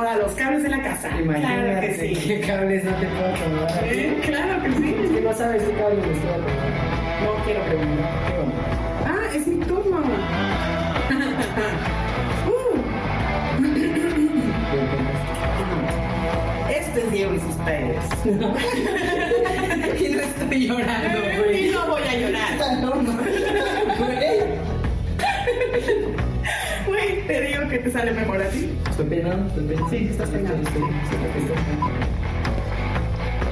acomoda los cables de la casa. Imagínate Claro que sí. qué cables no te puedo acomodar. Sí, Claro que sí. Es que no sabes qué cables me estoy acomodando. No quiero preguntar. Ah, es mi turno. Uh, Este es Diego y sus padres. y no estoy llorando, güey. Y no voy a llorar. No. Güey, te digo que te sale mejor así. Estoy penando, estoy penando. Sí, estás penando. Estoy- estoy- estoy- estoy-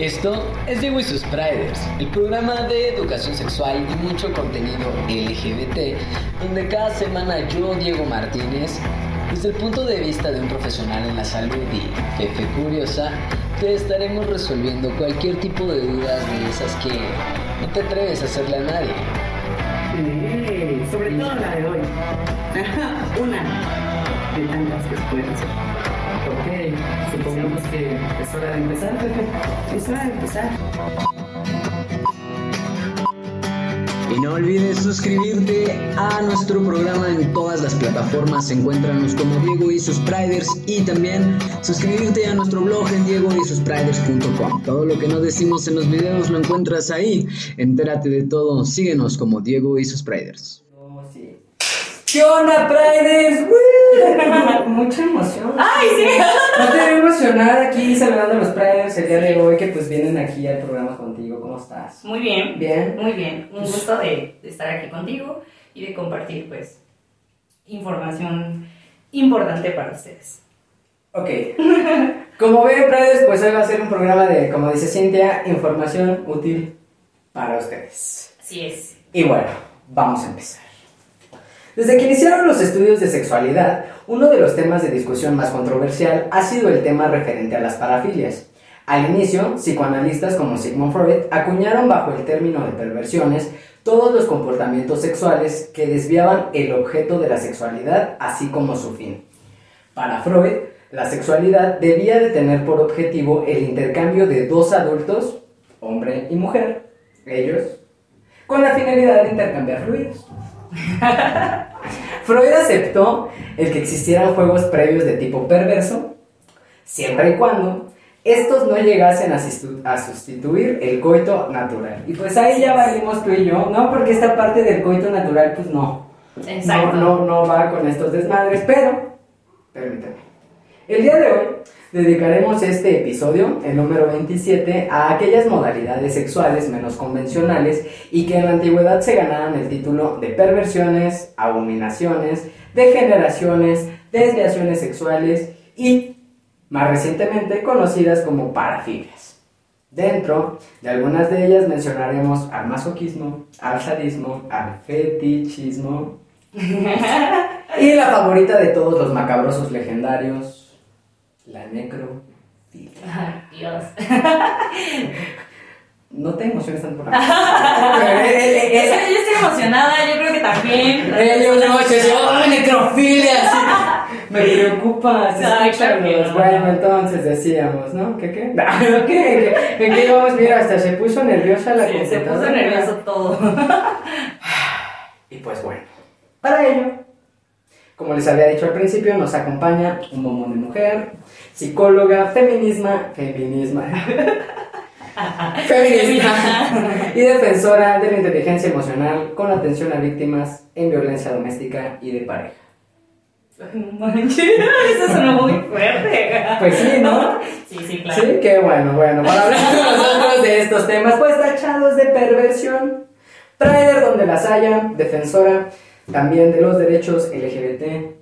Esto es Diego y sus Priders, el programa de educación sexual y mucho contenido LGBT, donde cada semana yo, Diego Martínez, desde el punto de vista de un profesional en la salud y jefe curiosa, te estaremos resolviendo cualquier tipo de dudas de esas que no te atreves a hacerle a nadie. Sobre todo la de hoy. Una de tantas que pueden ser. Ok, supongamos que es hora de empezar, Pepe. Es hora de empezar. Y no olvides suscribirte a nuestro programa en todas las plataformas. Encuéntranos como Diego y sus Priders y también suscribirte a nuestro blog en diegoysuspriders.com. Todo lo que no decimos en los videos lo encuentras ahí. Entérate de todo. Síguenos como Diego y sus Priders. ¿Qué onda, Priders? ¡Woo! Mucha emoción. ¡Ay, sí! No te voy a emocionar aquí saludando a los Priders el día de hoy que pues vienen aquí al programa contigo. ¿Cómo estás? Muy bien. Bien. Muy bien. Un gusto de, de estar aquí contigo y de compartir, pues, información importante para ustedes. Ok. Como ven, Priders, pues hoy va a ser un programa de, como dice Cintia, información útil para ustedes. Así es. Y bueno, vamos a empezar. Desde que iniciaron los estudios de sexualidad, uno de los temas de discusión más controversial ha sido el tema referente a las parafilias. Al inicio, psicoanalistas como Sigmund Freud acuñaron bajo el término de perversiones todos los comportamientos sexuales que desviaban el objeto de la sexualidad, así como su fin. Para Freud, la sexualidad debía de tener por objetivo el intercambio de dos adultos, hombre y mujer, ellos, con la finalidad de intercambiar fluidos. Freud aceptó el que existieran juegos previos de tipo perverso, siempre y cuando estos no llegasen a, sustituir el coito natural. Y pues ahí ya valimos tú y yo, ¿no? Porque esta parte del coito natural, pues no. Exacto. No, no, no va con estos desmadres, pero, permítame. El día de hoy dedicaremos este episodio, el número 27, a aquellas modalidades sexuales menos convencionales y que en la antigüedad se ganaban el título de perversiones, abominaciones, degeneraciones, desviaciones sexuales y, más recientemente, conocidas como parafilias. Dentro de algunas de ellas mencionaremos al masoquismo, al sadismo, al fetichismo y la favorita de todos los macabrosos legendarios, la necrofilia. Ay, Dios. No te emociones tanto por. Eh, Yo estoy yo emocionada, yo creo que también. Ellos no, se ¡oh, necrofilia! sí. Me preocupa, no. Bueno, entonces decíamos, ¿no? ¿Qué qué? ¿Qué? ¿Qué? ¿En qué íbamos? Mira, hasta se puso nerviosa la Sí, se puso computadora. nervioso todo. Y pues bueno, para ello, como les había dicho al principio, nos acompaña un bombón de mujer, psicóloga, feminisma, feminisma, feminista y defensora de la inteligencia emocional con atención a víctimas en violencia doméstica y de pareja. Manches, eso sonó muy fuerte. Pues sí, ¿no? Sí, sí, claro. Sí, qué bueno, bueno, para hablar con nosotros de estos temas, pues tachados de perversión, trader donde las haya, defensora también de los derechos LGBT,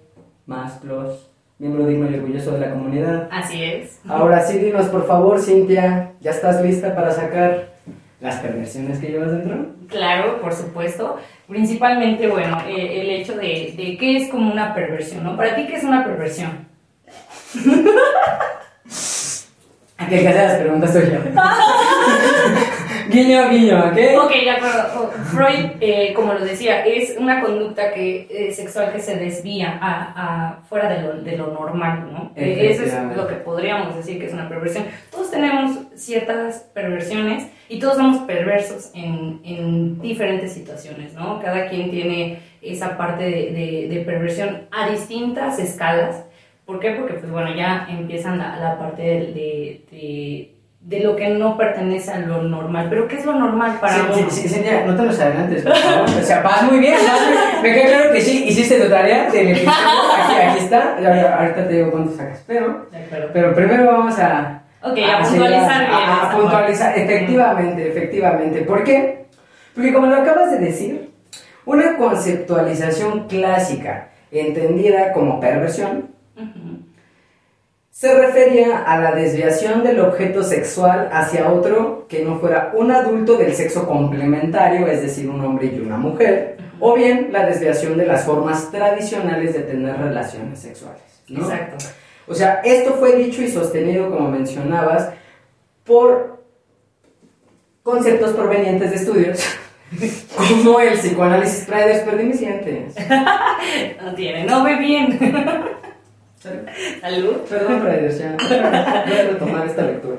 más los miembro digno y orgulloso de la comunidad. Así es. Ahora sí, dinos por favor, Cintia, ¿ya estás lista para sacar las perversiones que llevas dentro? Claro, por supuesto. Principalmente, bueno, eh, el hecho de, de qué es como una perversión, ¿no? Para ti, ¿qué es una perversión? Aquí hay que hacer las preguntas soy yo. guiño, guiño, ¿ok? Ok, de acuerdo. O- Freud, eh, como lo decía, es una conducta que, eh, sexual que se desvía a, a fuera de lo, de lo normal, ¿no? Eh, eso es lo que podríamos decir que es una perversión. Todos tenemos ciertas perversiones y todos somos perversos en, en diferentes situaciones, ¿no? Cada quien tiene esa parte de, de- de perversión a distintas escalas, ¿Por qué? Porque, pues bueno, ya empiezan la, la parte de, de, de, lo que no pertenece a lo normal. ¿Pero qué es lo normal para Sí, uno? sí, sí, no te los adelantes, por favor. O sea, vas muy bien, vas muy- Me queda claro que sí, hiciste tu tarea episodio. Aquí, aquí está. Ya, Ahorita te digo cuánto sacas. Pero, pero primero vamos a. Ok, a puntualizar bien A, puntualizar, efectivamente, efectivamente. ¿Por qué? Porque como lo acabas de decir, una conceptualización clásica entendida como perversión. Se refería a la desviación del objeto sexual hacia otro que no fuera un adulto del sexo complementario, es decir, un hombre y una mujer, o bien la desviación de las formas tradicionales de tener relaciones sexuales. ¿no? Exacto. O sea, esto fue dicho y sostenido, como mencionabas, por conceptos provenientes de estudios, como el psicoanálisis mis dientes. No tiene, no ve bien. Salud. Perdón, Priders, ya. Voy a retomar esta lectura.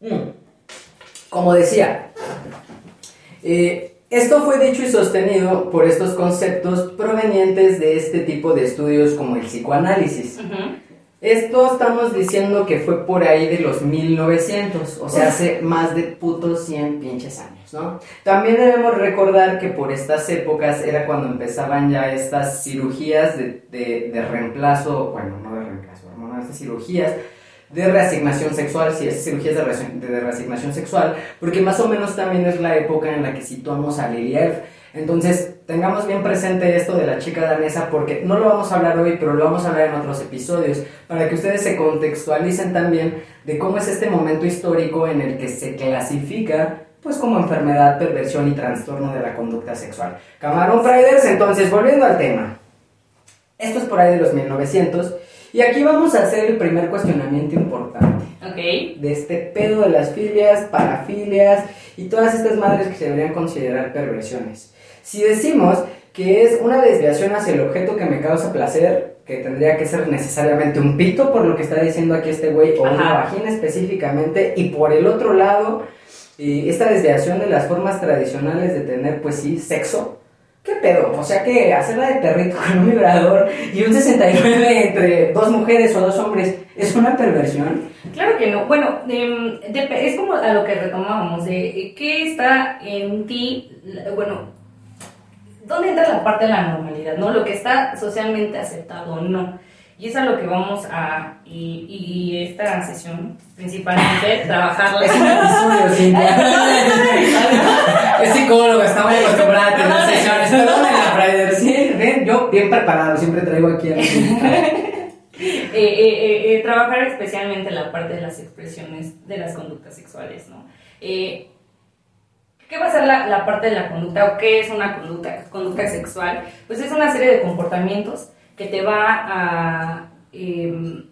Mm. Como decía, eh, esto fue dicho y sostenido por estos conceptos provenientes de este tipo de estudios como el psicoanálisis. Esto estamos diciendo que fue por ahí de los 1900, o sea, hace más de putos 100 pinches años, ¿no? También debemos recordar que por estas épocas era cuando empezaban ya estas cirugías de, de- de reemplazo, bueno, no de reemplazo, hormonal, estas cirugías de reasignación sexual, sí, esas cirugías de, reasi- de reasignación sexual, porque más o menos también es la época en la que situamos a Liliev. Entonces, tengamos bien presente esto de la chica danesa porque no lo vamos a hablar hoy, pero lo vamos a hablar en otros episodios, para que ustedes se contextualicen también de cómo es este momento histórico en el que se clasifica pues como enfermedad, perversión y trastorno de la conducta sexual. Camarón Friders, entonces, volviendo al tema. Esto es por ahí de los 1900 y aquí vamos a hacer el primer cuestionamiento importante Ok. de este pedo de las filias, parafilias y todas estas madres que se deberían considerar perversiones. Si decimos que es una desviación hacia el objeto que me causa placer, que tendría que ser necesariamente un pito, por lo que está diciendo aquí este güey, o una Ajá. vagina específicamente, y por el otro lado, eh, esta desviación de las formas tradicionales de tener, pues sí, sexo. ¿Qué pedo? O sea que hacerla de perrito con un vibrador y un 69 entre dos mujeres o dos hombres es una perversión. Claro que no. Bueno, dep- es como a lo que retomábamos, de eh, qué está en ti, bueno, ¿dónde entra la parte de la normalidad, no? Lo que está socialmente aceptado o no. Y es a lo que vamos a, y, y esta sesión principalmente, trabajarla. Es un episodio, Cintia. es psicólogo, estamos acostumbrados a tener sesiones. Perdónenla, Friday. Sí, ven, yo bien preparado, siempre traigo aquí a la Eh, eh, eh, eh, trabajar especialmente la parte de las expresiones de las conductas sexuales, ¿no? Eh, ¿Qué va a ser la, la parte de la conducta o qué es una conducta, conducta sexual? Pues es una serie de comportamientos que te va a, em,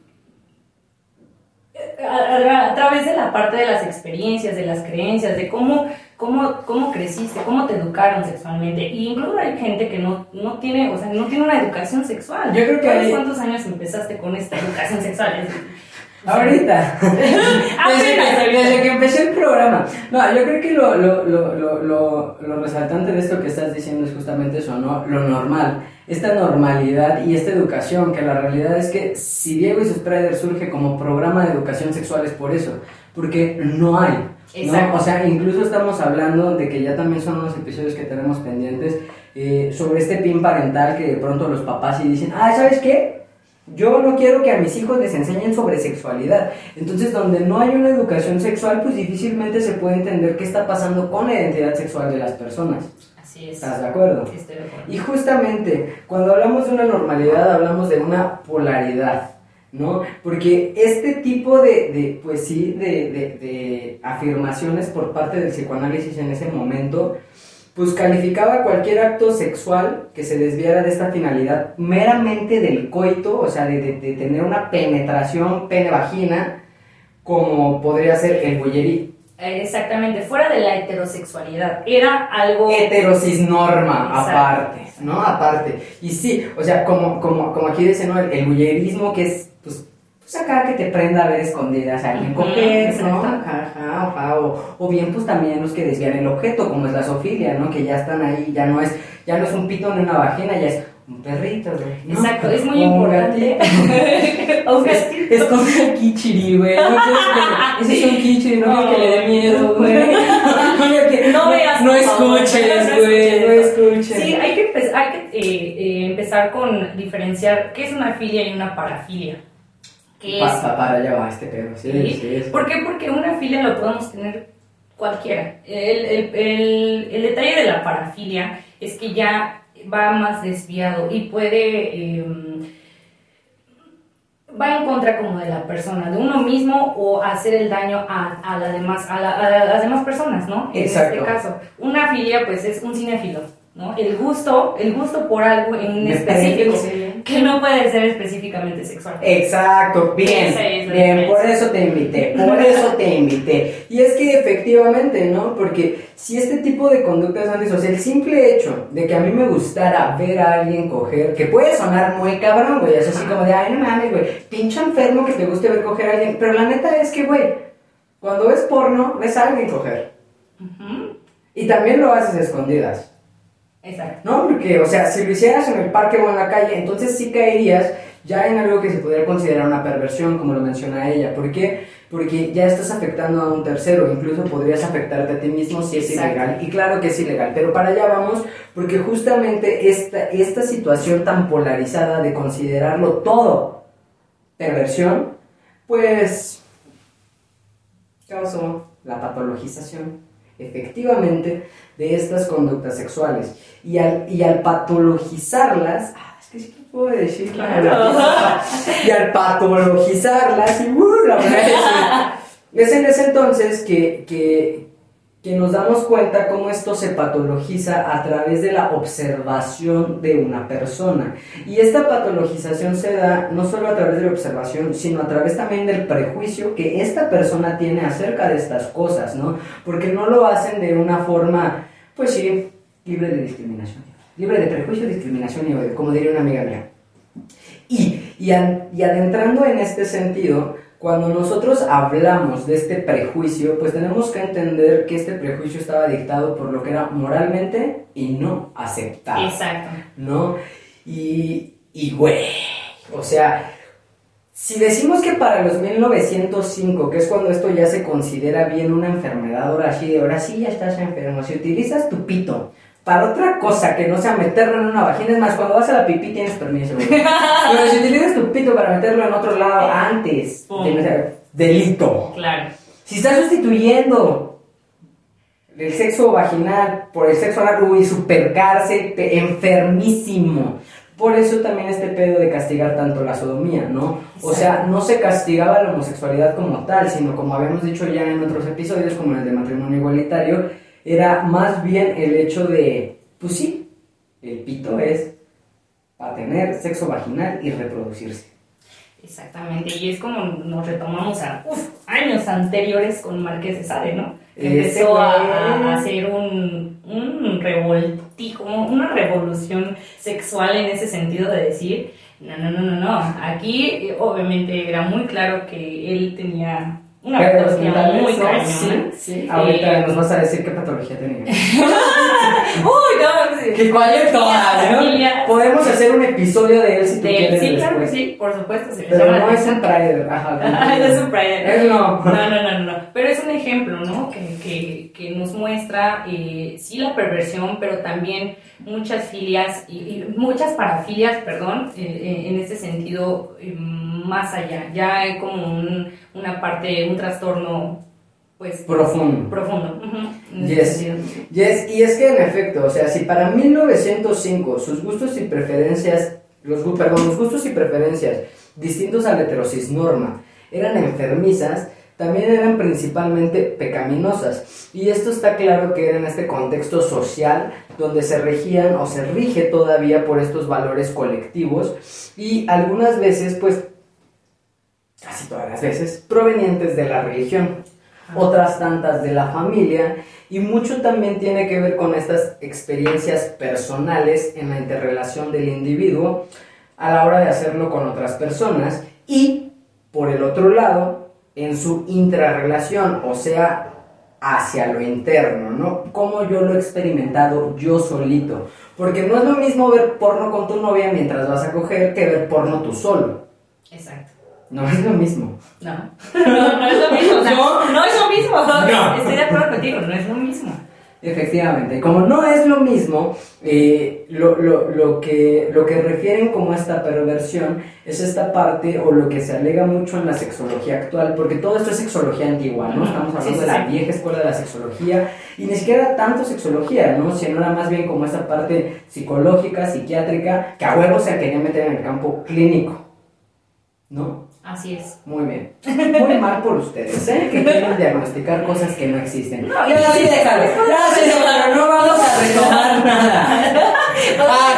a, a- a través de la parte de las experiencias, de las creencias, de cómo, cómo, cómo creciste, cómo te educaron sexualmente. Y incluso hay gente que no, no tiene, o sea, no tiene una educación sexual. Yo creo que ¿Sabes hay- cuántos años empezaste con esta educación sexual? Ahorita. Desde desde que empecé el programa. No, yo creo que lo, lo, lo, lo, resaltante de esto que estás diciendo es justamente eso, ¿no? Lo normal. Esta normalidad y esta educación, que la realidad es que si Diego y sus Priders surge como programa de educación sexual es por eso. Porque no hay. ¿no? O sea, incluso estamos hablando de que ya también son unos episodios que tenemos pendientes eh, sobre este pin parental que de pronto los papás y dicen, ah, ¿sabes qué? Yo no quiero que a mis hijos les enseñen sobre sexualidad. Entonces, donde no hay una educación sexual, pues difícilmente se puede entender qué está pasando con la identidad sexual de las personas. Así es. ¿Estás de acuerdo? Estoy de acuerdo. Y justamente, cuando hablamos de una normalidad, hablamos de una polaridad, ¿no? Porque este tipo de, de pues sí, de, de- de afirmaciones por parte del psicoanálisis en ese momento, pues calificaba cualquier acto sexual que se desviara de esta finalidad meramente del coito, o sea, de, de- de tener una penetración pene-vagina, como podría ser el bullerí. Eh, Exactamente, fuera de la heterosexualidad. Era algo... heterosis norma Exacto. aparte, ¿no? Aparte. Y sí, o sea, como, como, como aquí dice, ¿no? El, el bullerismo que es, pues, acá que te prenda a ver escondidas a alguien coger, ¿no? Ajá, o, o bien, pues también los que desvían el objeto, como es la sofilia, ¿no? Que ya están ahí, ya no es, ya no es un pito ni una vagina, ya es Un perrito, güey. ¿no? Exacto, es muy un importante. Un Es, como el kichiri, güey. No ese es un kichiri, no quiero que le dé miedo, güey. No, No veas, No escuches, no güey. No escuches. Sí, hay que, hay que eh, eh, empezar con diferenciar qué es una filia y una parafilia. ¿Qué Pa- es? pa- para allá va este pedo. Sí, ¿Sí? sí, sí. ¿Por qué? Porque una filia lo podemos tener cualquiera. El, el- el- el detalle de la parafilia es que ya va más desviado y puede... eh, va en contra como de la persona, de uno mismo o hacer el daño a, a, la demás, a, la- a las demás personas, ¿no? En Exacto. este caso, una filia pues es un cinéfilo, ¿no? El gusto, el gusto por algo en específico. Que no puede ser específicamente sexual. Exacto, bien, es bien, por eso te invité, por eso te invité. Y es que efectivamente, ¿no? Porque si este tipo de conductas antisociales, el simple hecho de que a mí me gustara ver a alguien coger, que puede sonar muy cabrón, güey, es así como de, ay, no mames, güey, pinche enfermo que te guste ver coger a alguien, pero la neta es que, güey, cuando ves porno, ves a alguien coger. Y también lo haces escondidas. Exacto. ¿no? Porque, o sea, si lo hicieras en el parque o en la calle, entonces sí caerías ya en algo que se podría considerar una perversión, como lo menciona ella. ¿Por qué? Porque ya estás afectando a un tercero, incluso podrías afectarte a ti mismo si es Exacto. ilegal. Y claro que es ilegal, pero para allá vamos, porque justamente esta, esta situación tan polarizada de considerarlo todo perversión, pues causó la patologización, efectivamente, de estas conductas sexuales. Y al, y al patologizarlas, ah, es que sí que puedo decir, Claro. y al patologizarlas, y uh, la verdad es es en ese entonces que, que, que nos damos cuenta cómo esto se patologiza a través de la observación de una persona. Y esta patologización se da no solo a través de la observación, sino a través también del prejuicio que esta persona tiene acerca de estas cosas, ¿no? Porque no lo hacen de una forma, pues sí, libre de discriminación. Libre de prejuicio, discriminación y odio, como diría una amiga mía. Y, y, an- y adentrando en este sentido, cuando nosotros hablamos de este prejuicio, pues tenemos que entender que este prejuicio estaba dictado por lo que era moralmente y no aceptado. Exacto. ¿no? Y, y güey, o sea, si decimos que para los 1905, que es cuando esto ya se considera bien una enfermedad, ahora sí, ahora sí ya estás enfermo, si utilizas tu pito para otra cosa que no sea meterlo en una vagina, es más, cuando vas a la pipí tienes permiso, güey. Pero si utilizas tu pito para meterlo en otro lado antes, tienes delito. Claro. Si estás sustituyendo el sexo vaginal por el sexo anal, uy, super cárcel, pe- enfermísimo. Por eso también este pedo de castigar tanto la sodomía, ¿no? O sea, no se castigaba la homosexualidad como tal, sino como habíamos dicho ya en otros episodios, como en el de matrimonio igualitario, era más bien el hecho de, pues sí, el pito es para tener sexo vaginal y reproducirse. Exactamente, y es como nos retomamos a uf, años anteriores con Marqués de Sade, ¿no? Que Empezó a hacer un, un revoltijo, una revolución sexual en ese sentido de decir, no, no, no, no, no, aquí eh, obviamente era muy claro que él tenía una Pero mentales, muy cañona. Sí, sí. Ahorita Eh, nos vas a decir qué patología tenía. Uy, no, sí. Que cuál es todas, ¿no? Podemos hacer un episodio de él si tú De- quieres. sí, claro que sí, por supuesto. Pero no es un Pride. Ajá. No es un. Es no. No, no, no, no, no. Pero es un ejemplo, ¿no? Que, que, que nos muestra, eh, sí, la perversión, pero también muchas filias, y, y muchas parafilias, perdón, eh, eh, en ese sentido, eh, más allá. Ya hay como un- una parte, un trastorno, pues, Profundo. profundo. Yes. Yes, y es que en efecto, o sea, si para 1905 sus gustos y preferencias, los, perdón, los gustos y preferencias distintos al heterosis norma eran enfermizas, también eran principalmente pecaminosas. Y esto está claro que era en este contexto social donde se regían o se rige todavía por estos valores colectivos y algunas veces, pues, casi todas las veces, provenientes de la religión otras tantas de la familia y mucho también tiene que ver con estas experiencias personales en la interrelación del individuo a la hora de hacerlo con otras personas y por el otro lado en su intrarrelación, o sea, hacia lo interno, ¿no? Cómo yo lo he experimentado yo solito. Porque no es lo mismo ver porno con tu novia mientras vas a coger que ver porno tú solo. Exacto. No es lo mismo. No. no, no es lo mismo. No. no. es lo mismo. No. Estoy de acuerdo contigo, no es lo mismo. Efectivamente, como no es lo mismo, eh, lo, lo- lo que, lo que refieren como esta perversión es esta parte o lo que se alega mucho en la sexología actual, porque todo esto es sexología antigua, ¿no? Estamos hablando Sí, sí, de la sí. vieja escuela de la sexología y ni siquiera tanto sexología, ¿no? Sino era más bien como esta parte psicológica, psiquiátrica, que a huevo se quería meter en el campo clínico, ¿no? Así es. Muy bien. Muy mal por ustedes, ¿eh? Que quieren diagnosticar cosas que no existen. No, ya, sí, déjalo. Ya, sí, déjalo. No vamos a retomar nada.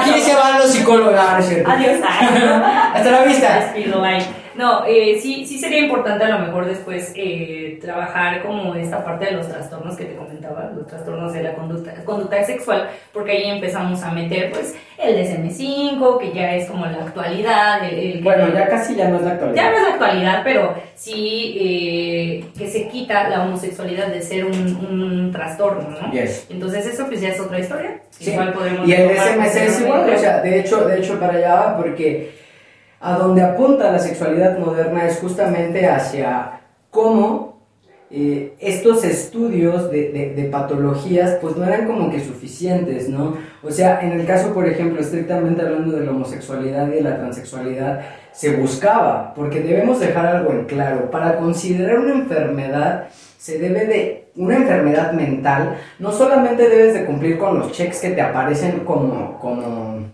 Aquí se van los psicólogos. Ah, no es cierto. Adiós. Hasta la vista. Despido, bye. No, eh, sí, sí sería importante a lo mejor después eh, trabajar como esta parte de los trastornos que te comentaba, los trastornos de la conducta, conducta sexual, porque ahí empezamos a meter pues el DSM-5, que ya es como la actualidad, el, el- Bueno, ya casi ya no es la actualidad. ya no es la actualidad, pero sí eh, que se quita la homosexualidad de ser un, un trastorno, ¿no? Yes. Entonces eso pues ya es otra historia. Sí. Igual podemos Y el retomar DSM es igual, posteriormente. o sea, de hecho, de hecho para allá va porque a donde apunta la sexualidad moderna es justamente hacia cómo eh, estos estudios de, de- de patologías pues no eran como que suficientes, ¿no? O sea, en el caso, por ejemplo, estrictamente hablando de la homosexualidad y de la transexualidad, se buscaba, porque debemos dejar algo en claro, para considerar una enfermedad se debe de una enfermedad mental, no solamente debes de cumplir con los checks que te aparecen como, como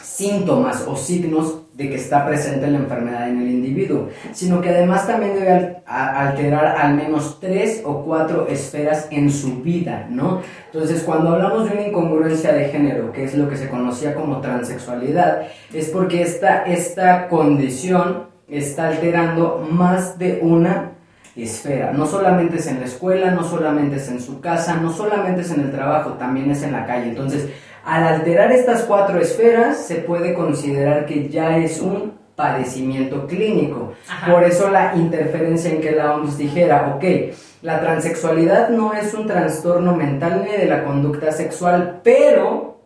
síntomas o signos de que está presente la enfermedad en el individuo, sino que además también debe alterar al menos tres o cuatro esferas en su vida, ¿no? Entonces, cuando hablamos de una incongruencia de género, que es lo que se conocía como transexualidad, es porque esta, esta condición está alterando más de una esfera. No solamente es en la escuela, no solamente es en su casa, no solamente es en el trabajo, también es en la calle. Entonces, al alterar estas cuatro esferas, se puede considerar que ya es un padecimiento clínico. Ajá. Por eso la interferencia en que la OMS dijera, ok, la transexualidad no es un trastorno mental ni de la conducta sexual, pero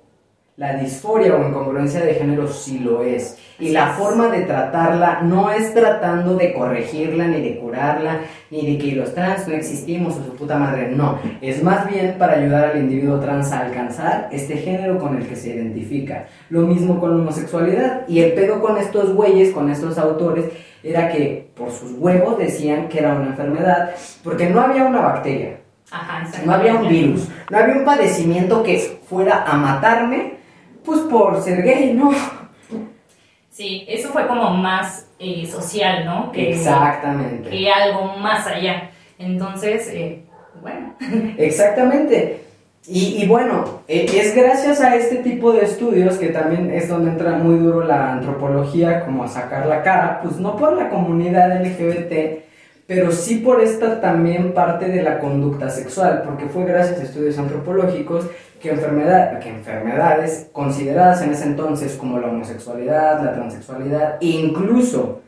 la disforia o incongruencia de género sí lo es. Y la forma de tratarla no es tratando de corregirla, ni de curarla, ni de que los trans no existimos o su puta madre. No, es más bien para ayudar al individuo trans a alcanzar este género con el que se identifica. Lo mismo con la homosexualidad. Y el pedo con estos güeyes, con estos autores, era que por sus huevos decían que era una enfermedad, porque no había una bacteria. Ajá, No había un virus, no había un padecimiento que fuera a matarme, pues por ser gay, ¿no? Sí, eso fue como más eh, social, ¿no? Que, Exactamente. que algo más allá. Entonces, eh, bueno, Exactamente. Y, y bueno, eh, es gracias a este tipo de estudios que también es donde entra muy duro la antropología, como a sacar la cara, pues no por la comunidad LGBT, pero sí por esta también parte de la conducta sexual, porque fue gracias a estudios antropológicos que, enfermedad, que enfermedades consideradas en ese entonces como la homosexualidad, la transexualidad, e incluso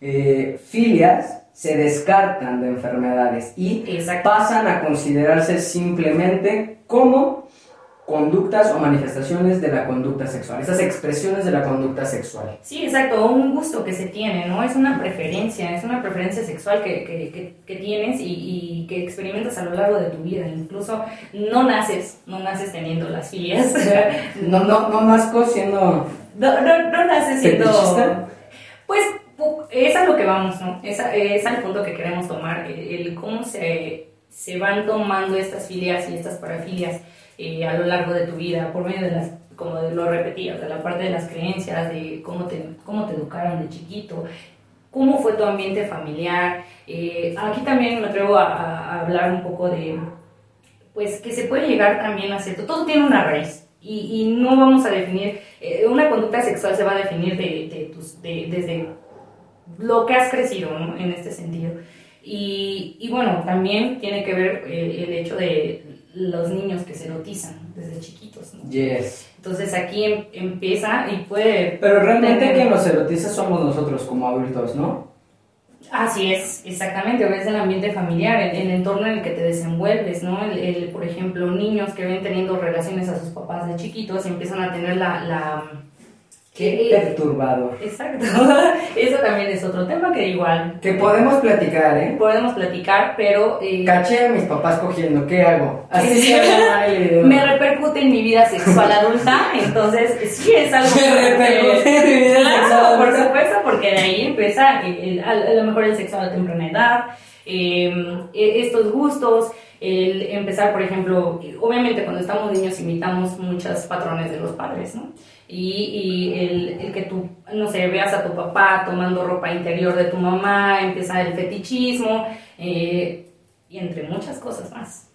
eh, filias, se descartan de enfermedades y pasan a considerarse simplemente como conductas o manifestaciones de la conducta sexual, esas expresiones de la conducta sexual. sí, exacto, un gusto que se tiene, ¿no? Es una preferencia, es una preferencia sexual que, que, que, que tienes y, y que experimentas a lo largo de tu vida. Incluso no naces, no naces teniendo las filias. No, no, no nazco siendo... No, no, no naces siendo. ¿Fetichista? Pues pu- es a lo que vamos, ¿no? Es, a- es al punto que queremos tomar, el, el cómo se, se van tomando estas filias y estas parafilias eh, a lo largo de tu vida, por medio de las, como de lo repetías, de la parte de las creencias, de cómo te, cómo te educaron de chiquito, cómo fue tu ambiente familiar. Eh, aquí también me atrevo a, a- hablar un poco de, pues que se puede llegar también a cierto, todo tiene una raíz y, y no vamos a definir, eh, una conducta sexual se va a definir de, de tus, de- desde lo que has crecido ¿no? en este sentido. Y, y bueno, también tiene que ver eh, el hecho de los niños que se erotizan desde chiquitos. ¿no? Yes. Entonces aquí em- empieza y puede... Pero realmente tener- quien los erotiza somos nosotros como adultos, ¿no? Así es, exactamente, ves el ambiente familiar, el, el, entorno en el que te desenvuelves, ¿no? El, el, por ejemplo, niños que ven teniendo relaciones a sus papás de chiquitos y empiezan a tener la... la Qué perturbador. Exacto. Eso también es otro tema que igual... Que podemos platicar, ¿eh? Podemos platicar, pero... Eh, Caché a mis papás cogiendo, ¿qué hago? Así se Me repercute en mi vida sexual adulta, entonces sí es algo... Me repercute en mi vida sexual adulta. por supuesto, porque de ahí empieza el, el, a lo mejor el sexo a la temprana edad, eh, estos gustos, el empezar, por ejemplo, obviamente cuando estamos niños imitamos muchos patrones de los padres, ¿no? Y, y el, el, que tú, no sé, veas a tu papá tomando ropa interior de tu mamá, empieza el fetichismo, eh, y entre muchas cosas más.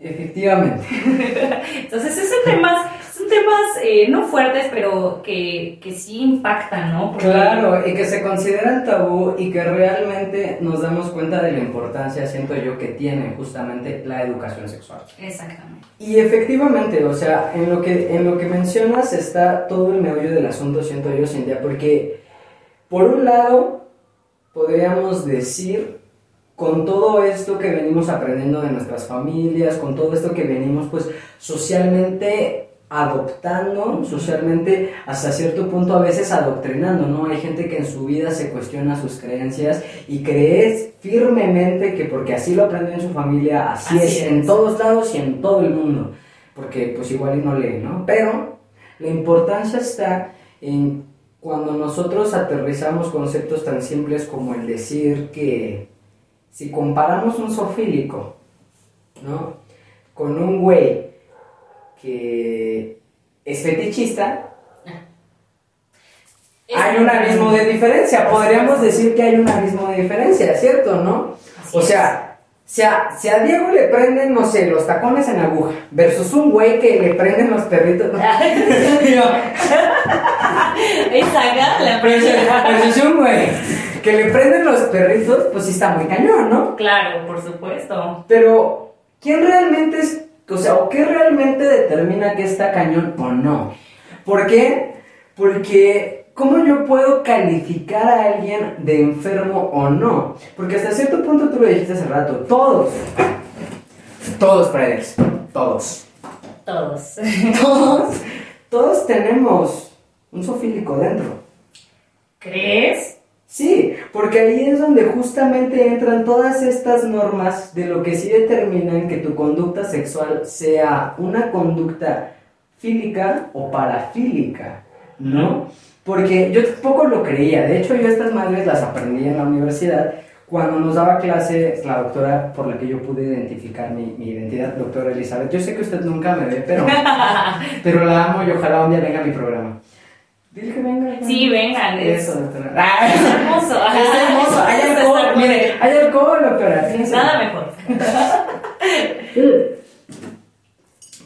Efectivamente. Entonces, son temas, son temas eh, no fuertes, pero que, que sí impactan, ¿no? Porque... Claro, y que se consideran tabú y que realmente nos damos cuenta de la importancia, siento yo, que tiene justamente la educación sexual. Exactamente. Y efectivamente, o sea, en lo que, en lo que mencionas está todo el meollo del asunto, siento yo, Cintia, porque por un lado podríamos decir con todo esto que venimos aprendiendo de nuestras familias, con todo esto que venimos pues socialmente adoptando, socialmente hasta cierto punto a veces adoctrinando, ¿no? Hay gente que en su vida se cuestiona sus creencias y cree firmemente que porque así lo aprendió en su familia, así, así es, es, en todos lados y en todo el mundo, porque pues igual y no lee, ¿no? Pero la importancia está en cuando nosotros aterrizamos conceptos tan simples como el decir que si comparamos un sofílico, ¿no? Con un güey que es fetichista, es hay un abismo de diferencia. Podríamos decir que hay un abismo de diferencia, ¿cierto? ¿No? Así o sea, si a, si a, Diego le prenden, no sé, los tacones en aguja, versus un güey que le prenden los perritos. ¿no? Esa la versus un güey que le prenden los perritos, pues sí está muy cañón, ¿no? Claro, por supuesto. Pero, ¿quién realmente es, o sea, o qué realmente determina que está cañón o no? ¿Por qué? Porque, ¿cómo yo puedo calificar a alguien de enfermo o no? Porque hasta cierto punto tú lo dijiste hace rato, todos, todos, Priders, todos. Todos. Todos, todos tenemos un sofílico dentro. ¿Crees? Sí, porque ahí es donde justamente entran todas estas normas de lo que sí determinan que tu conducta sexual sea una conducta fílica o parafílica, ¿no? Porque yo tampoco lo creía, de hecho yo estas madres las aprendí en la universidad cuando nos daba clase la doctora por la que yo pude identificar mi, mi identidad, doctora Elizabeth. Yo sé que usted nunca me ve, pero, pero la amo y ojalá un día venga a mi programa. Dile que venga. Sí, vengan. Es, Eso, doctora. Ah, es hermoso. Es hermoso. Hay alcohol, mire, hay alcohol, doctora. Fíjense. Nada mejor.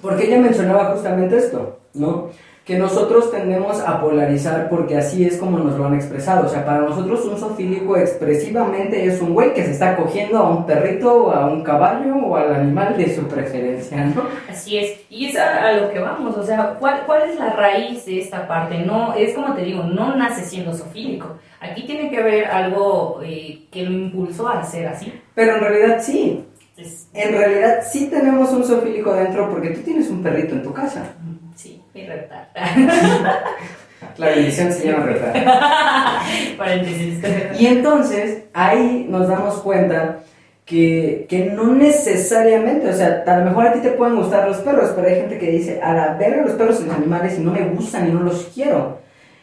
Porque ella mencionaba justamente esto, ¿no? Que nosotros tendemos a polarizar porque así es como nos lo han expresado. O sea, para nosotros un sofílico expresivamente es un güey que se está cogiendo a un perrito a un caballo o al animal de su preferencia, ¿no? Así es. Y es a, lo que vamos. O sea, ¿cuál, ¿cuál es la raíz de esta parte? No, es como te digo, no nace siendo sofílico. Aquí tiene que haber algo eh, que lo impulsó a ser así. Pero en realidad sí. Es- En realidad sí tenemos un sofílico dentro porque tú tienes un perrito en tu casa. Mi reptar. La bendición se llama. Paréntesis. Y entonces ahí nos damos cuenta que, que no necesariamente, o sea, a lo mejor a ti te pueden gustar los perros, pero hay gente que dice, a la verga los perros y los animales y no me gustan y no los quiero.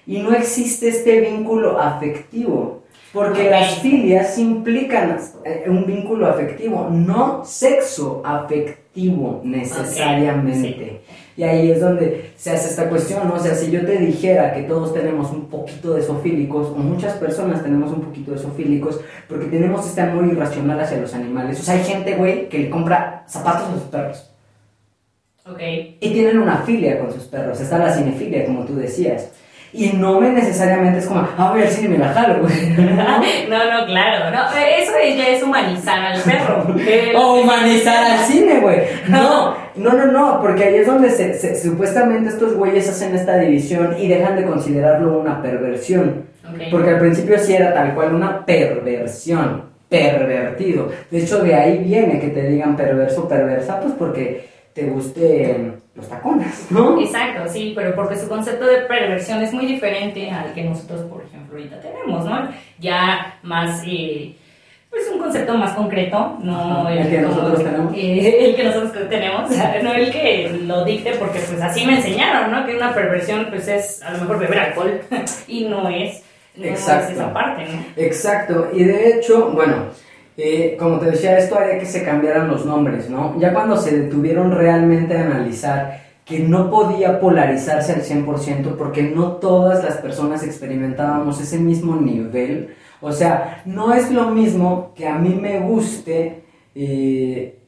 Y no existe este vínculo afectivo. Porque las filias implican eh, un vínculo afectivo, no sexo afectivo necesariamente. Y ahí es donde se hace esta cuestión, ¿no? O sea, si yo te dijera que todos tenemos un poquito de sofílicos, o muchas personas tenemos un poquito de sofílicos, porque tenemos este amor irracional hacia los animales. O sea, hay gente, güey, que le compra zapatos a sus perros. ok. Y tienen una filia con sus perros. Está la cinefilia, como tú decías. Y no me necesariamente es como, ah, voy al cine y me la jalo, güey. No, no, claro. No, eso ya es humanizar al perro. Eh, O humanizar al cine, güey. No, no, no, no, porque ahí es donde se, se- supuestamente estos güeyes hacen esta división y dejan de considerarlo una perversión. Porque al principio sí era tal cual una perversión, pervertido. De hecho, de ahí viene que te digan perverso, perversa, pues porque te gusten los tacones, ¿no? Exacto, sí, pero porque su concepto de perversión es muy diferente al que nosotros, por ejemplo, ahorita tenemos, ¿no? Ya más, eh, pues un concepto más concreto, no el que como- nosotros tenemos. eh, el que nosotros tenemos, no el que lo dicte, porque pues así me enseñaron, ¿no? Que una perversión pues es a lo mejor beber alcohol y no es, no Exacto. es esa parte, ¿no? Exacto, y de hecho, bueno, eh, como te decía, esto haría que se cambiaran los nombres, ¿no? Ya cuando se detuvieron realmente a analizar que no podía polarizarse al 100% porque no todas las personas experimentábamos ese mismo nivel. O sea, no es lo mismo que a mí me guste, eh,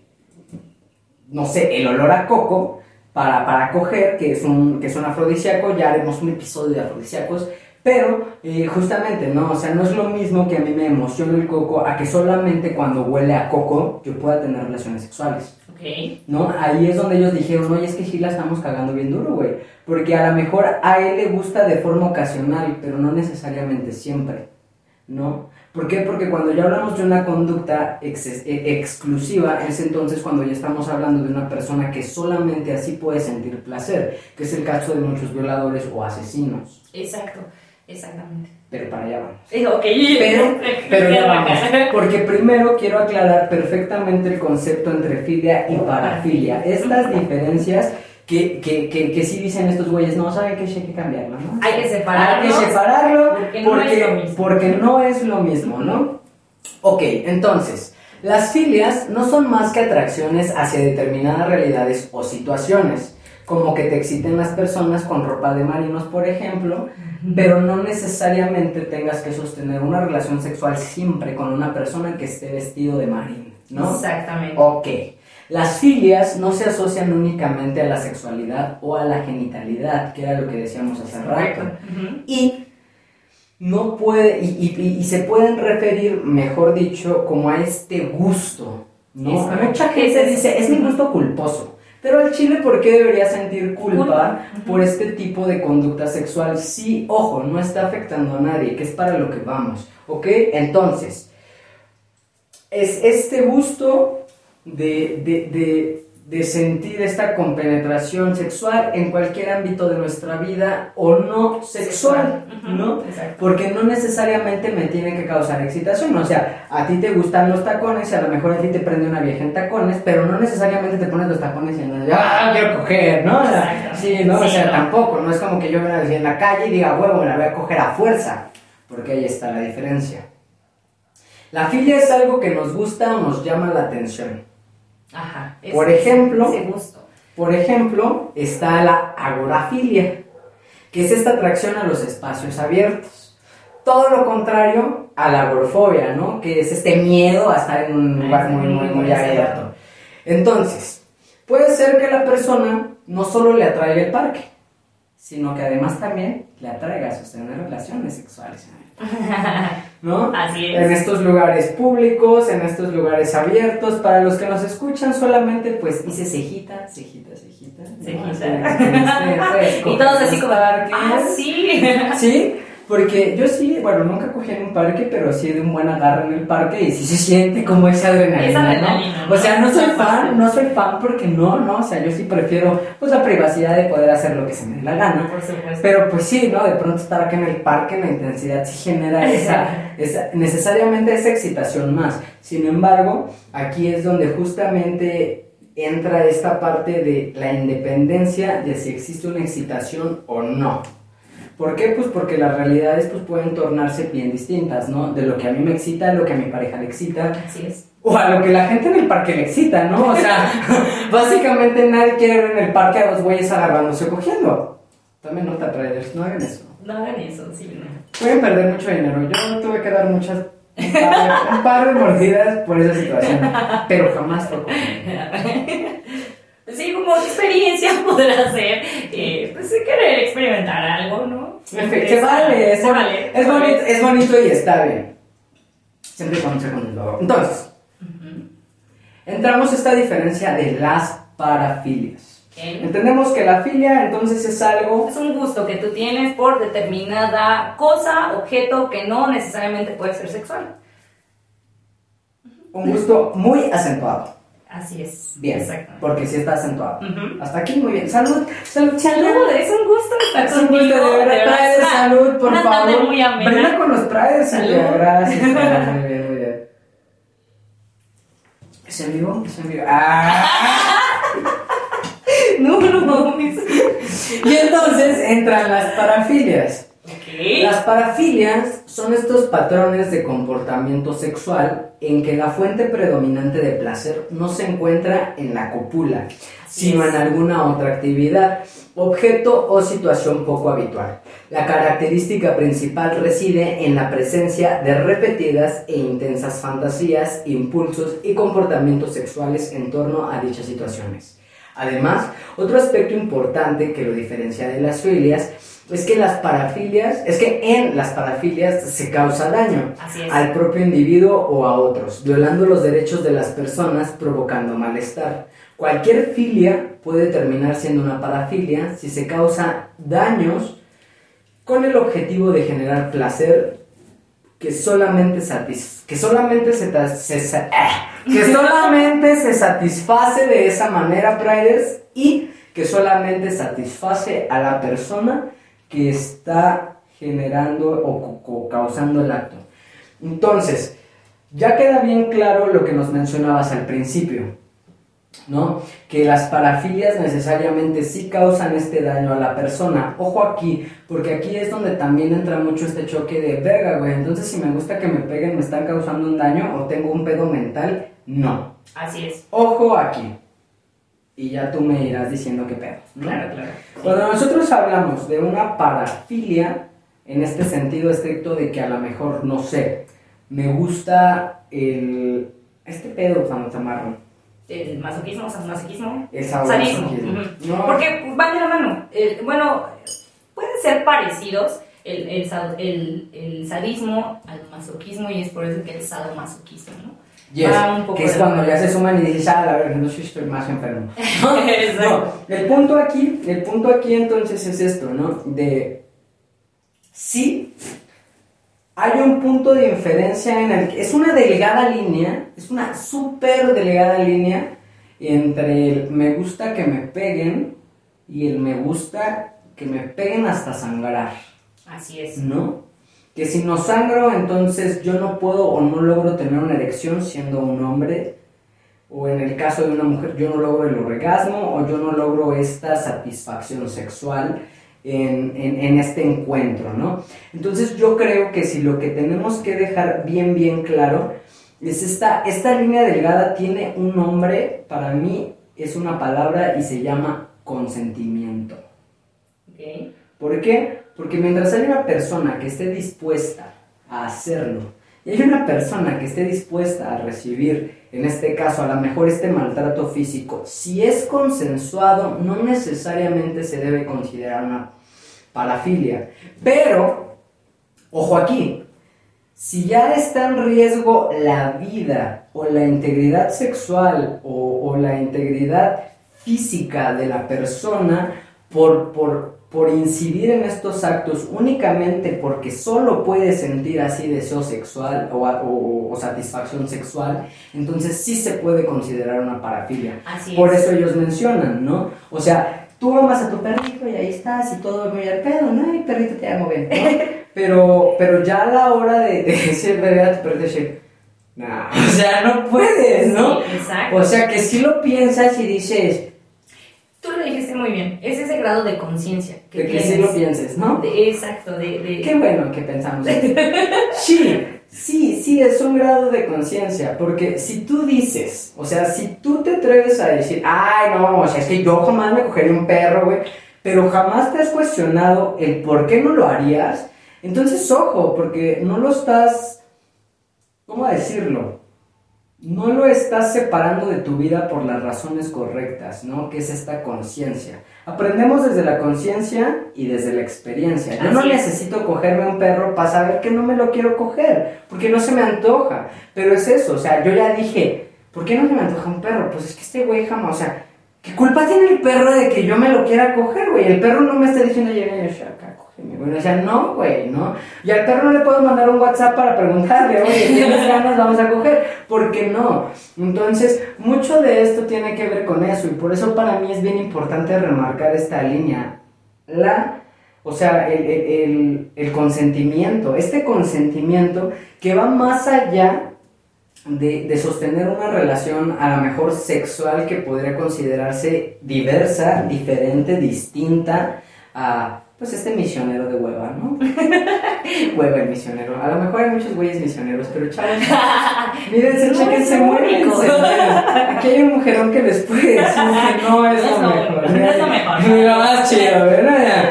no sé, el olor a coco para, para coger, que es, un, que es un afrodisíaco, ya haremos un episodio de afrodisíacos, pero eh, justamente, ¿no? O sea, no es lo mismo que a mí me emocione el coco a que solamente cuando huele a coco yo pueda tener relaciones sexuales. Ok. ¿no? Ahí es donde ellos dijeron, oye, es que sí la estamos cagando bien duro, güey. Porque a lo mejor a él le gusta de forma ocasional, pero no necesariamente siempre, ¿no? ¿Por qué? Porque cuando ya hablamos de una conducta ex- eh, exclusiva, es entonces cuando ya estamos hablando de una persona que solamente así puede sentir placer, que es el caso de muchos violadores o asesinos. Exacto, exactamente. Pero para allá vamos. Eh, ok, Pero, pero ya vamos, porque primero quiero aclarar perfectamente el concepto entre filia y parafilia. Estas diferencias que, que, que, que sí dicen estos güeyes, no, ¿saben qué? Sí hay que cambiarlo, ¿no? Hay que separarlo. Hay que separarlo porque no es lo mismo. porque no es lo mismo, ¿no? Ok, entonces, las filias no son más que atracciones hacia determinadas realidades o situaciones, como que te exciten las personas con ropa de marinos, por ejemplo, pero no necesariamente tengas que sostener una relación sexual siempre con una persona que esté vestido de marino, ¿no? Exactamente. Ok. Las filias no se asocian únicamente a la sexualidad o a la genitalidad, que era lo que decíamos hace rato. Y no puede, y, y- se pueden referir, mejor dicho, como a este gusto, ¿no? Mucha gente dice, es mi gusto culposo. Pero al chile, ¿por qué debería sentir culpa, por este tipo de conducta sexual? Sí, ojo, no está afectando a nadie, que es para lo que vamos, ¿ok? Entonces, es este gusto de, de- de- de sentir esta compenetración sexual en cualquier ámbito de nuestra vida o no sexual, ¿no? Exacto. Porque no necesariamente me tiene que causar excitación. O sea, a ti te gustan los tacones y a lo mejor a ti te prende una vieja en tacones, pero no necesariamente te pones los tacones y andas, ¡ah, quiero coger! ¿no? O sea, Exacto. sí, ¿no? o sea, no. tampoco. No es como que yo me la en la calle y diga, huevo, me la voy a coger a fuerza. Porque ahí está la diferencia. La filia es algo que nos gusta o nos llama la atención. Ajá. Por ejemplo, Ese gusto. Por ejemplo, está la agorafilia, que es esta atracción a los espacios abiertos. Todo lo contrario a la agorafobia, ¿no? Que es este miedo a estar en un lugar muy, muy, muy abierto. Entonces, puede ser que la persona no solo le atraiga el parque, sino que además también le atraiga sostener relaciones sexuales. ¿No? Así En es. estos lugares públicos, en estos lugares abiertos, para los que nos escuchan solamente, pues dice cejita, cejita, cejita. ¿no? Cejita. Así, este, Y todos así coger como, parques. ah, sí. Sí, porque yo sí, bueno, nunca cogí en un parque, pero sí de un buen agarre en el parque y sí se siente como esa adrenalina, Esa ¿no? adrenalina, ¿no? O sea, no soy fan, no soy fan porque no, no, o sea, yo sí prefiero pues la privacidad de poder hacer lo que se me dé la gana. Por supuesto. Pero pues sí, ¿no? De pronto estar acá en el parque, la intensidad sí genera esa, esa- necesariamente esa excitación más. Sin embargo, aquí es donde justamente entra esta parte de la independencia de si existe una excitación o no. ¿Por qué? Pues porque las realidades pues pueden tornarse bien distintas, ¿no? De lo que a mí me excita, lo que a mi pareja le excita, Así es. o a lo que la gente en el parque le excita, ¿no? O sea, básicamente nadie quiere ver en el parque a dos güeyes agarrándose o cogiendo. También nota traders, no hagan eso. No hagan eso, sí, no. Pueden perder mucho dinero. Yo tuve que dar muchas, un par de, un par de mordidas por esa situación, pero jamás fue conmigo. Sí, como experiencia podrá ser, eh, pues querer experimentar algo, ¿no? Se vale, es, se vale. es bonito, es bonito y está bien. Siempre con el logo. Entonces, entramos a esta diferencia de las parafilias. Entendemos que la filia entonces es algo... Es un gusto que tú tienes por determinada cosa, objeto que no necesariamente puede ser sexual. Un gusto muy acentuado. Así es. Bien, Exacto. porque sí está acentuado. Hasta aquí muy bien. Salud, salud, Salud, es un gusto estar Es un gusto de verdad. Traer salud, por una tarde favor. muy amena. Brenda con los Silvia. Salud. Gracias. Muy bien, muy bien. ¿Es en vivo? ¿Es en vivo? ¡Ah! No, no, mis... Y entonces entran las parafilias. Las parafilias son estos patrones de comportamiento sexual en que la fuente predominante de placer no se encuentra en la copula, sino en alguna otra actividad, objeto o situación poco habitual. La característica principal reside en la presencia de repetidas e intensas fantasías, impulsos y comportamientos sexuales en torno a dichas situaciones. Además, otro aspecto importante que lo diferencia de las filias es que las parafilias, es que en las parafilias se causa daño al propio individuo o a otros, violando los derechos de las personas, provocando malestar. Cualquier filia puede terminar siendo una parafilia si se causa daños con el objetivo de generar placer que solamente satis que solamente se, se sa- ¡ah! que solamente se satisface de esa manera Priders y que solamente satisface a la persona que está generando o, causando el acto. Entonces, ya queda bien claro lo que nos mencionabas al principio, ¿no? Que las parafilias necesariamente sí causan este daño a la persona. Ojo aquí, porque aquí es donde también entra mucho este choque de verga, güey. Entonces, si me gusta que me peguen, me están causando un daño o tengo un pedo mental, no. Así es. Ojo aquí. Y ya tú me irás diciendo qué pedo. ¿no? Claro, claro. Cuando nosotros hablamos de una parafilia, en este sentido estricto de que a lo mejor, no sé, me gusta el... Este pedo cuando te amarran. El masoquismo, sadomasoquismo. El Sadismo. sadomasoquismo. ujú. No. Porque van de la mano. El- bueno, pueden ser parecidos el, el- el sadismo al masoquismo y es por eso que el sadomasoquismo, ¿no? Yes, Va un poco que es de cuando ya se suman y dices, ah, la verdad, no sé estoy más enfermo. No, el punto aquí, el punto aquí entonces es esto, ¿no? De sí hay un punto de inferencia en el que es una delgada línea, es una súper delgada línea entre el me gusta que me peguen y el me gusta que me peguen hasta sangrar. Así es. ¿no? Que si no sangro, entonces yo no puedo o no logro tener una erección siendo un hombre, o en el caso de una mujer, yo no logro el orgasmo o yo no logro esta satisfacción sexual en, en- en este encuentro, ¿no? Entonces yo creo que si lo que tenemos que dejar bien, bien claro es esta, esta línea delgada tiene un nombre, para mí es una palabra y se llama consentimiento. ¿Por qué? Porque mientras hay una persona que esté dispuesta a hacerlo y hay una persona que esté dispuesta a recibir, en este caso a lo mejor este maltrato físico, si es consensuado, no necesariamente se debe considerar una parafilia. Pero, ojo aquí, si ya está en riesgo la vida o la integridad sexual o, o la integridad física de la persona por, por, por incidir en estos actos únicamente porque solo puede sentir así deseo sexual o, o- o satisfacción sexual, entonces sí se puede considerar una parafilia. Así Por es. eso ellos mencionan, ¿no? O sea, tú amas a tu perrito y ahí estás y todo muy al pedo, ¿no? Y perrito te amo bien, ¿no? Pero, pero ya a la hora de, de decir verdad a tu perrito, nah, o sea, no puedes, ¿no? Sí, exacto. O sea, que si lo piensas y dices, Tú lo dijiste muy bien. Es ese grado de conciencia que de que tienes. sí lo pienses, ¿no? De- exacto, de... de- Qué bueno que pensamos. Sí, sí, sí, es un grado de conciencia, porque si tú dices, o sea, si tú te atreves a decir, ay, no, o sea, es que yo jamás me cogería un perro, güey, pero jamás te has cuestionado el por qué no lo harías, entonces ojo, porque no lo estás, ¿cómo decirlo? No lo estás separando de tu vida por las razones correctas, ¿no? Que es esta conciencia. Aprendemos desde la conciencia y desde la experiencia. Yo no necesito cogerme un perro para saber que no me lo quiero coger, porque no se me antoja. Pero es eso, o sea, yo ya dije, ¿por qué no se me antoja un perro? Pues es que este güey jamás, o sea, ¿Qué culpa tiene el perro de que yo me lo quiera coger, güey? El perro no me está diciendo, llega y güey. O sea, no, güey, ¿no? Y al perro no le puedo mandar un WhatsApp para preguntarle, oye, ¿tienes ganas? Vamos a coger. ¿Por qué no? Entonces, mucho de esto tiene que ver con eso. Y por eso para mí es bien importante remarcar esta línea. La o sea, el, el, el, consentimiento, este consentimiento que va más allá de, de, sostener una relación a lo mejor sexual que podría considerarse diversa, diferente, distinta a pues este misionero de hueva, ¿no? hueva el misionero. A lo mejor hay muchos güeyes misioneros, pero chavos, mírense, chequense, muérense. Aquí hay un mujerón que les puede decir que no es lo mejor. No es lo mejor. Lo más chido, ¿verdad?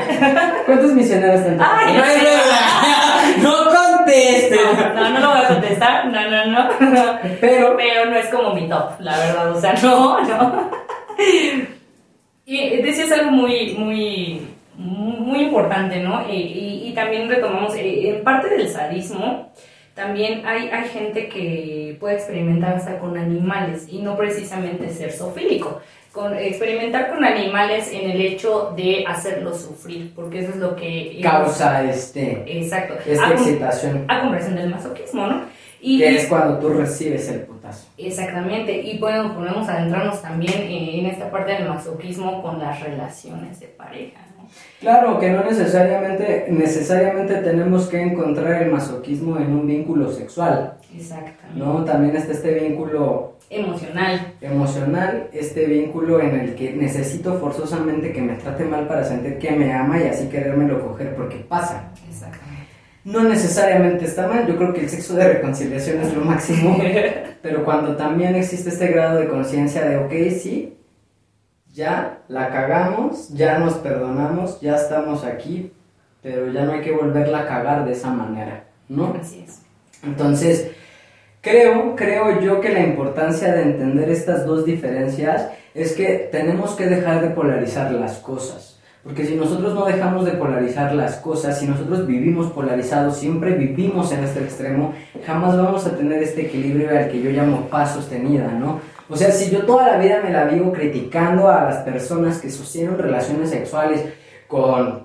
¿Cuántos misioneros están? Ay, no es verdad. No contestes. No, no, no lo voy a contestar. No, no, no. Pero, Pero no es como mi top, la verdad. O sea, no, no. Y decías algo muy, muy muy importante, ¿no? Y, también retomamos, eh, en parte del sadismo, también hay, hay gente que puede experimentar hasta con animales y no precisamente ser zoofílico. Con, experimentar con animales en el hecho de hacerlos sufrir, porque eso es lo que... Causa este... Exacto. Esta excitación. A conversión del masoquismo, ¿no? Y, que es cuando tú recibes el putazo. Exactamente, y bueno, podemos adentrarnos también en esta parte del masoquismo con las relaciones de pareja. Claro, que no necesariamente, necesariamente tenemos que encontrar el masoquismo en un vínculo sexual. Exactamente. ¿no? También está este vínculo emocional. Emocional, este vínculo en el que necesito forzosamente que me trate mal para sentir que me ama y así querérmelo coger porque pasa. Exactamente. No necesariamente está mal, yo creo que el sexo de reconciliación es lo máximo, pero cuando también existe este grado de conciencia de, ok, sí, ya la cagamos, ya nos perdonamos, ya estamos aquí, pero ya no hay que volverla a cagar de esa manera, ¿no? Así es. Entonces, creo, creo yo que la importancia de entender estas dos diferencias es que tenemos que dejar de polarizar las cosas. Porque si nosotros no dejamos de polarizar las cosas, si nosotros vivimos polarizados, siempre vivimos en este extremo, jamás vamos a tener este equilibrio al que yo llamo paz sostenida, ¿no? O sea, si yo toda la vida me la vivo criticando a las personas que sostienen relaciones sexuales con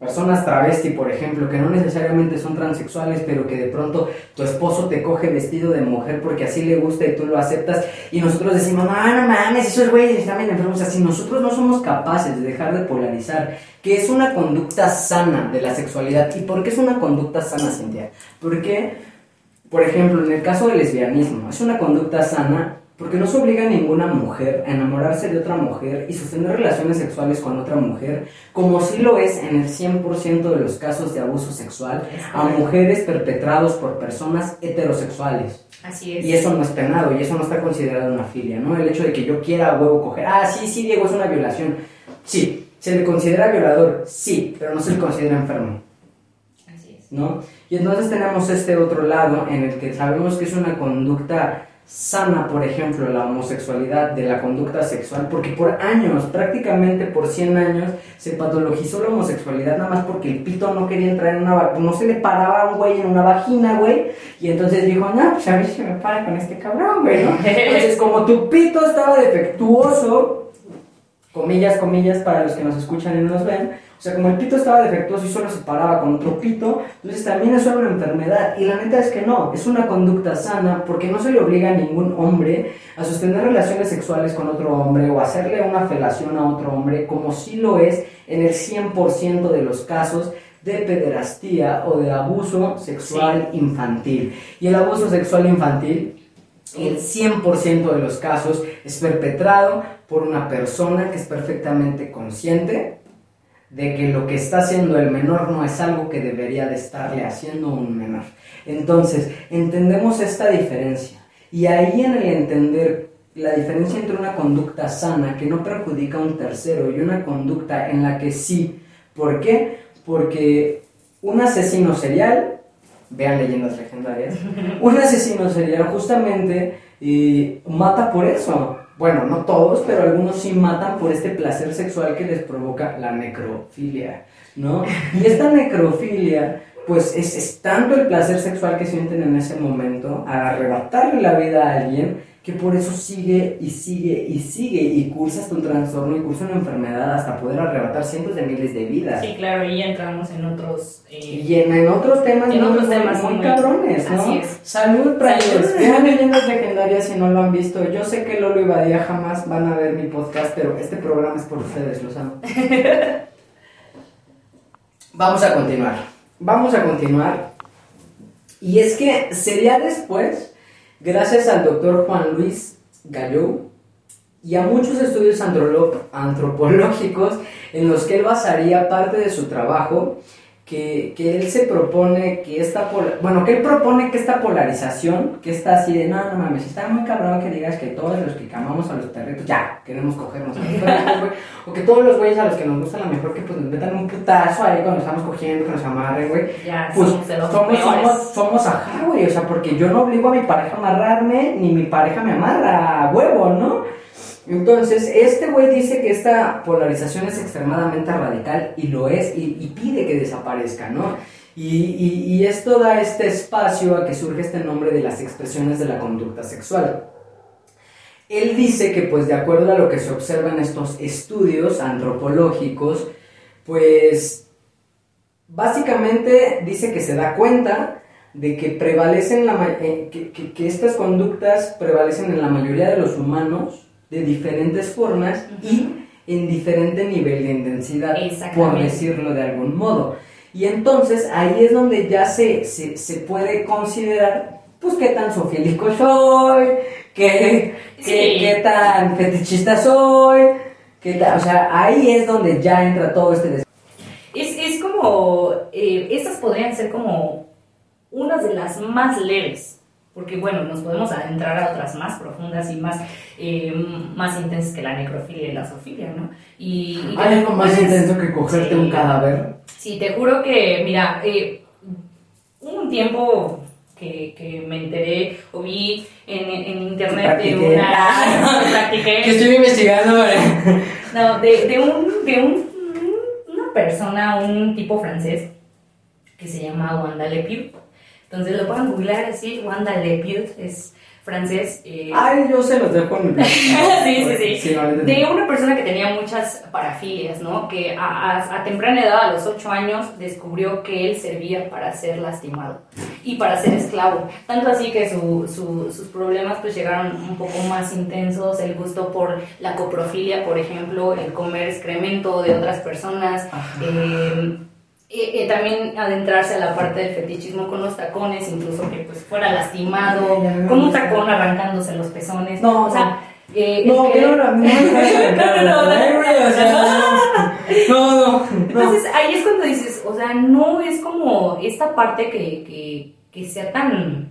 personas travesti, por ejemplo, que no necesariamente son transexuales, pero que de pronto tu esposo te coge vestido de mujer porque así le gusta y tú lo aceptas, y nosotros decimos, no, no mames, esos güeyes están bien enfermos. O sea, si nosotros no somos capaces de dejar de polarizar, que es una conducta sana de la sexualidad, ¿y por qué es una conducta sana, Cintia? Porque, por ejemplo, en el caso del lesbianismo, es una conducta sana porque no se obliga a ninguna mujer a enamorarse de otra mujer y sostener relaciones sexuales con otra mujer, como sí lo es en el 100% de los casos de abuso sexual a mujeres perpetrados por personas heterosexuales. Así es. Y eso no es penado y eso no está considerado una filia, ¿no? El hecho de que yo quiera a huevo coger, ah, sí, sí, Diego, es una violación. Sí, se le considera violador, sí, pero no se le considera enfermo. Así es. ¿No? Y entonces tenemos este otro lado en el que sabemos que es una conducta sana, por ejemplo, la homosexualidad de la conducta sexual, porque por años, prácticamente por 100 años, se patologizó la homosexualidad nada más porque el pito no quería entrar en una no se le paraba a un güey en una vagina, güey, y entonces dijo, no, pues a ver si me para con este cabrón, güey, Entonces, como tu pito estaba defectuoso, comillas, comillas, para los que nos escuchan y no nos ven, o sea, como el pito estaba defectuoso y solo se paraba con otro pito, entonces también es solo una enfermedad. Y la neta es que no, es una conducta sana porque no se le obliga a ningún hombre a sostener relaciones sexuales con otro hombre o hacerle una felación a otro hombre, como sí lo es en el 100% de los casos de pederastía o de abuso sexual infantil. Y el abuso sexual infantil, el 100% de los casos, es perpetrado por una persona que es perfectamente consciente de que lo que está haciendo el menor no es algo que debería de estarle haciendo un menor. Entonces, entendemos esta diferencia. Y ahí en el entender la diferencia entre una conducta sana que no perjudica a un tercero y una conducta en la que sí. ¿Por qué? Porque un asesino serial, vean leyendas legendarias, un asesino serial justamente y mata por eso bueno, no todos, pero algunos sí matan por este placer sexual que les provoca la necrofilia, ¿no? Y esta necrofilia, pues es, es tanto el placer sexual que sienten en ese momento, al arrebatarle la vida a alguien, que por eso sigue y sigue y sigue y cursa hasta un trastorno y cursa una enfermedad hasta poder arrebatar cientos de miles de vidas. Sí, claro, y ya entramos en otros... eh, Y en, en otros temas, En muy- otros muy- temas muy muy- cabrones, ¿no? así es. Salud, Prayers. Salud. Vean leyendas legendarias si no lo han visto. Yo sé que Lolo y Badía jamás van a ver mi podcast, pero este programa es por ustedes, los amo. Vamos a continuar. Vamos a continuar. Y es que sería después, gracias al doctor Juan Luis Gallou y a muchos estudios antropológicos en los que él basaría parte de su trabajo, que, que él se propone que esta, bueno, que él propone que esta polarización, que está así de, no, no mames, está muy cabrón que digas que todos los que amamos a los perritos, ya, queremos cogernos a los perritos, güey, o que todos los güeyes a los que nos gusta la mejor que pues nos metan un putazo ahí cuando estamos cogiendo, que nos amarren, güey, Ya, pues somos somos, somos, somos ajá, güey, o sea, porque yo no obligo a mi pareja a amarrarme, ni mi pareja me amarra a huevo, ¿no? Entonces, este güey dice que esta polarización es extremadamente radical y lo es, y, pide que desaparezca, ¿no? Y, esto da este espacio a que surge este nombre de las expresiones de la conducta sexual. Él dice que, pues, de acuerdo a lo que se observa en estos estudios antropológicos, pues, básicamente dice que se da cuenta de que prevalecen la eh, que estas conductas prevalecen en la mayoría de los humanos de diferentes formas y en diferente nivel de intensidad, por decirlo de algún modo. Y entonces ahí es donde ya se, se, se puede considerar, pues, qué tan sofílico soy, qué, qué, Sí. qué tan fetichista soy, qué o sea, ahí es donde ya entra todo este des- Es, es como, eh, estas podrían ser como unas de las más leves, porque bueno, nos podemos adentrar a otras más profundas y más, eh, más intensas que la necrofilia y la zoofilia, ¿no? Y, Hay algo más puedes- intenso que cogerte Sí. un cadáver. Sí, te juro que, mira, eh, hubo un tiempo que, que me enteré o vi en, en internet de una... practiqué. Que estoy investigando, ¿vale? No, de, de, un, de un, una persona, un tipo francés, que se llama Wanda Lepiut. Entonces lo pueden googlear así, Wanda Lepiut, es francés. eh, Ay, yo se los dejo en mi sí, sí, sí. entendí. De una persona que tenía muchas parafilias, ¿no? Que a, a- a temprana edad, a los 8 años, descubrió que él servía para ser lastimado y para ser esclavo. Tanto así que su- su- sus problemas pues llegaron un poco más intensos, el gusto por la coprofilia, por ejemplo, el comer excremento de otras personas. Eh, eh, eh, también adentrarse a la parte del fetichismo con los tacones, incluso que pues fuera lastimado, Ay, con un tacón arrancándose los pezones. No, o sea, eh, No, que no, no, no, no, no. Entonces ahí es cuando dices, o sea, no es como esta parte que, que, que sea tan,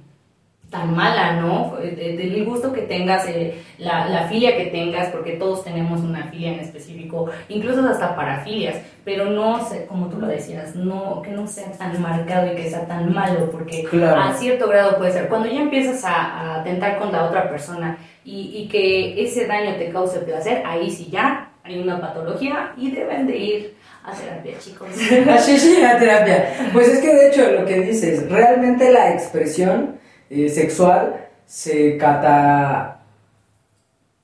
tan mala, ¿no? De- de- Del gusto que tengas, eh, la, la filia que tengas, porque todos tenemos una filia en específico, incluso hasta parafilias, pero no, como tú lo decías, no, que no sea tan marcado y que sea tan malo, porque Claro. a cierto grado puede ser. Cuando ya empiezas a, a atentar con la otra persona y, y que ese daño te cause placer, ahí sí ya hay una patología y deben de ir a terapia, chicos. Así sí, la terapia. Pues es que de hecho lo que dices, realmente la expresión eh, sexual se cata...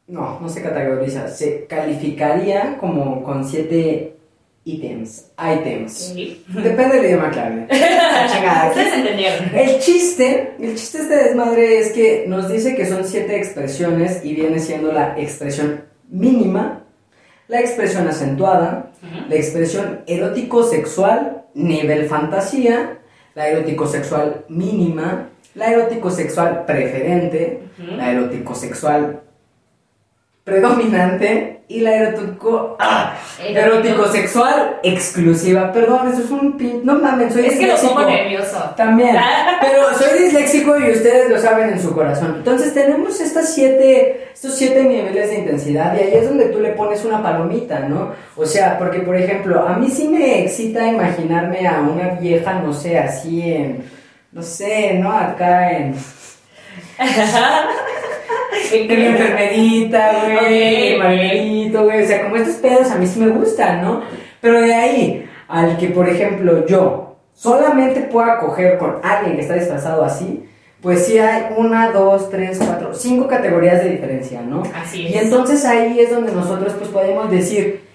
No, no se categoriza, se calificaría como con siete ítems, items. Depende del idioma clave. Aquí Ustedes entendieron. El chiste, el chiste de este desmadre es que nos dice que son siete expresiones y viene siendo la expresión mínima, la expresión acentuada, la expresión erótico-sexual, nivel fantasía, la erótico-sexual mínima, la erótico-sexual preferente, la erótico-sexual predominante y la erótico, ah, Erótico. erótico-sexual exclusiva. Perdón, eso es un pin... No mames, soy Es que lo disléxico. pongo nervioso. También. Pero soy disléxico y ustedes lo saben en su corazón. Entonces tenemos estas siete, estos siete niveles de intensidad y ahí es donde tú le pones una palomita, ¿no? O sea, porque por ejemplo, a mí sí me excita imaginarme a una vieja, no sé, así en, no sé, ¿no? Acá en... ¿En mi enfermerita, güey, Ok, Margarito, güey. O sea, como estos pedos a mí sí me gustan, ¿no? Pero de ahí al que, por ejemplo, yo solamente pueda coger con alguien que está disfrazado así, pues sí hay una, dos, tres, cuatro, cinco categorías de diferencia, ¿no? Así es. Y entonces ahí es donde nosotros pues podemos decir,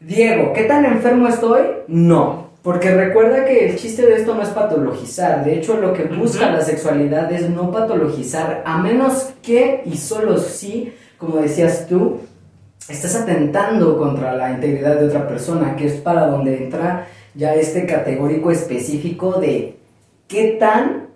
Diego, ¿qué tan enfermo estoy? No. Porque recuerda que el chiste de esto no es patologizar. De hecho, lo que busca la sexualidad es no patologizar, a menos que, y solo si, como decías tú, estás atentando contra la integridad de otra persona, que es para donde entra ya este categórico específico de qué tan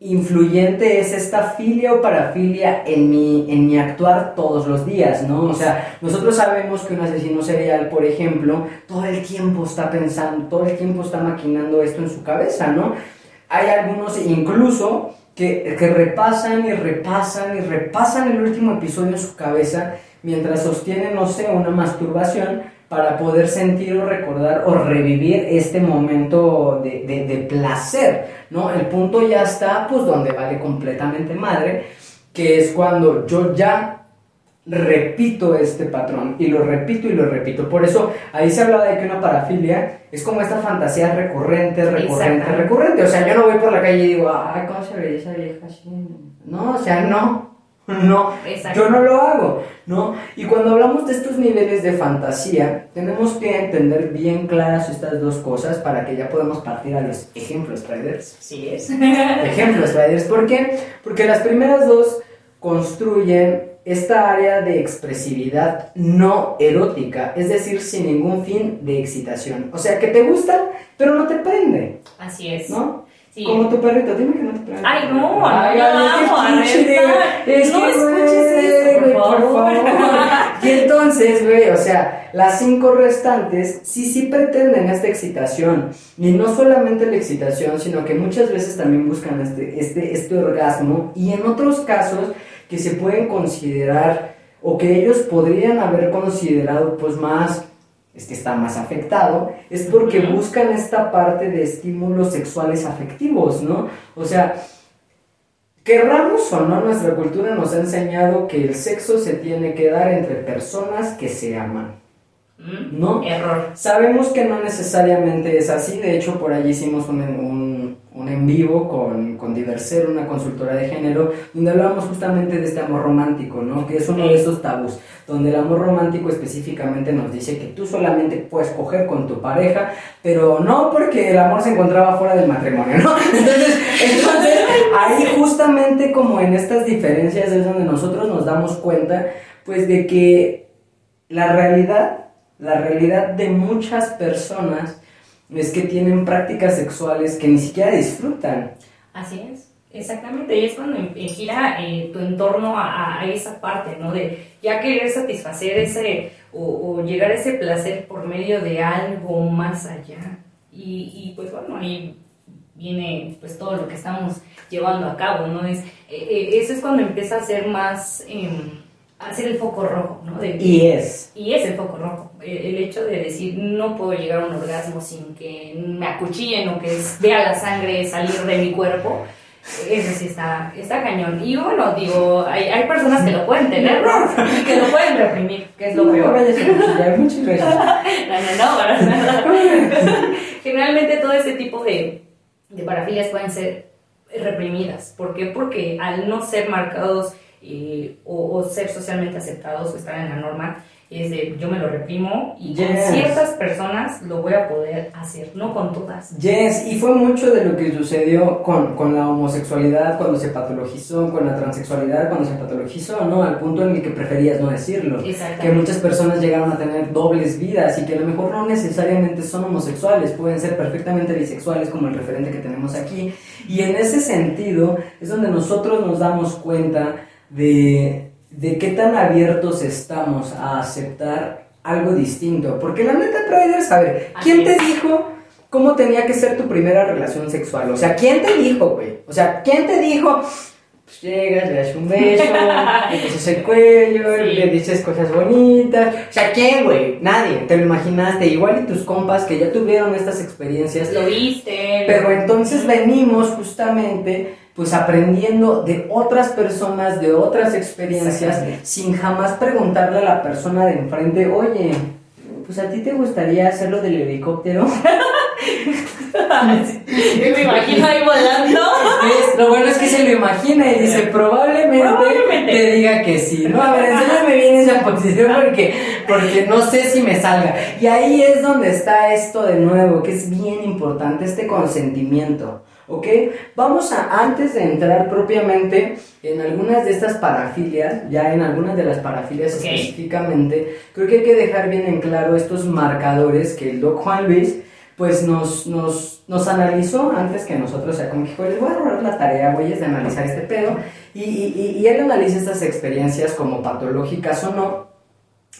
influyente es esta filia o parafilia en mi, en mi actuar todos los días, ¿no? O sea, nosotros sabemos que un asesino serial, por ejemplo, todo el tiempo está pensando, todo el tiempo está maquinando esto en su cabeza, ¿no? Hay algunos incluso que, que repasan y repasan y repasan el último episodio en su cabeza mientras sostienen, no sé, una masturbación para poder sentir o recordar o revivir este momento de, de- de placer, ¿no? El punto ya está, pues, donde vale completamente madre, que es cuando yo ya repito este patrón y lo repito y lo repito. Por eso ahí se hablaba de que una parafilia es como esta fantasía recurrente, recurrente, recurrente. O sea, yo no voy por la calle y digo, ay, ¿cómo se ve esa vieja así? No, o sea, no. No, Exacto. yo no lo hago, ¿no? Y cuando hablamos de estos niveles de fantasía, tenemos que entender bien claras estas dos cosas para que ya podamos partir a los ejemplos, traders. Así es. Ejemplos, Riders. ¿Por qué? Porque las primeras dos construyen esta área de expresividad no erótica, es decir, sin ningún fin de excitación. O sea, que te gustan, pero no te prende, Así es. ¿no? Sí. Como tu perrito, dime que no te prende. Ay, no, Ay, no, no, de- es No que, escuches güey, esto, por favor. Y entonces, güey, o sea, las cinco restantes sí, sí pretenden esta excitación. Y no solamente la excitación, sino que muchas veces también buscan este, este, este orgasmo. Y en otros casos que se pueden considerar, o que ellos podrían haber considerado, pues más, es que está más afectado, es porque buscan esta parte de estímulos sexuales afectivos, ¿no? O sea, Querramos o no, nuestra cultura nos ha enseñado que el sexo se tiene que dar entre personas que se aman, ¿no? Error. Sabemos que no necesariamente es así, de hecho por allí hicimos un, un, en vivo con, con Diverser, una consultora de género, donde hablábamos justamente de este amor romántico, ¿no? Que es uno de estos tabús, donde el amor romántico específicamente nos dice que tú solamente puedes coger con tu pareja, pero no porque el amor se encontraba fuera del matrimonio, ¿no? Entonces, entonces ahí justamente como en estas diferencias es donde nosotros nos damos cuenta, pues de que la realidad, la realidad de muchas personas es que tienen prácticas sexuales que ni siquiera disfrutan. Así es, exactamente. Y es cuando eh, gira eh, tu entorno a, esa parte, ¿no? De ya querer satisfacer ese o, llegar a ese placer por medio de algo más allá. Y, pues bueno, ahí viene pues todo lo que estamos llevando a cabo, ¿no? Es, eh, eh, eso es cuando empieza a ser más, em, a ser el foco rojo, ¿no? De- Y es. y es el foco rojo. El, el hecho de decir, no puedo llegar a un orgasmo sin que me acuchillen o que vea la sangre salir de mi cuerpo, eso sí está, está cañón. Y bueno, digo, hay, hay personas que lo pueden tener, ¿no? Y que lo pueden reprimir, que es lo No peor. muchas gracias. No, no, no. Generalmente todo ese tipo de, de parafilias pueden ser reprimidas. ¿Por qué? Porque al no ser marcados eh, o, o ser socialmente aceptados o estar en la norma, es de yo me lo reprimo y con Yes. ciertas personas lo voy a poder hacer, no con todas. Yes, y fue mucho de lo que sucedió con, con la homosexualidad cuando se patologizó, con la transexualidad cuando se patologizó, ¿no? Al punto en el que preferías no decirlo. Que muchas personas llegaron a tener dobles vidas y que a lo mejor no necesariamente son homosexuales, pueden ser perfectamente bisexuales como el referente que tenemos aquí. Y en ese sentido es donde nosotros nos damos cuenta de, de qué tan abiertos estamos a aceptar algo distinto. Porque la neta, Traders, a ver, ¿quién te dijo cómo tenía que ser tu primera relación sexual? O sea, ¿quién te dijo, güey? O sea, ¿quién te dijo? Pues llegas, le das un beso, le besas el cuello, Sí. le dices cosas bonitas. O sea, ¿quién, güey? Nadie. Te lo imaginaste. Igual y tus compas que ya tuvieron estas experiencias. Lo viste. Pero entonces venimos justamente pues aprendiendo de otras personas, de otras experiencias, sin jamás preguntarle a la persona de enfrente, oye, pues a ti te gustaría hacerlo del helicóptero. Yo me imagino ahí volando. Es- lo bueno es que se lo imagina y dice, probablemente, Probablemente. te diga que sí. No, a ver, enséñame bien esa posición porque, porque no sé si me salga. Y ahí es donde está esto de nuevo, que es bien importante, este consentimiento. ¿Ok? Vamos a, antes de entrar propiamente en algunas de estas parafilias, ya en algunas de las parafilias específicamente, creo que hay que dejar bien en claro estos marcadores que el Doc Juan Luis pues nos, nos, nos analizó antes que nosotros, o sea, como que dijo, les voy a robar la tarea, güeyes, de analizar este pedo, y, y- y él analiza estas experiencias como patológicas o no,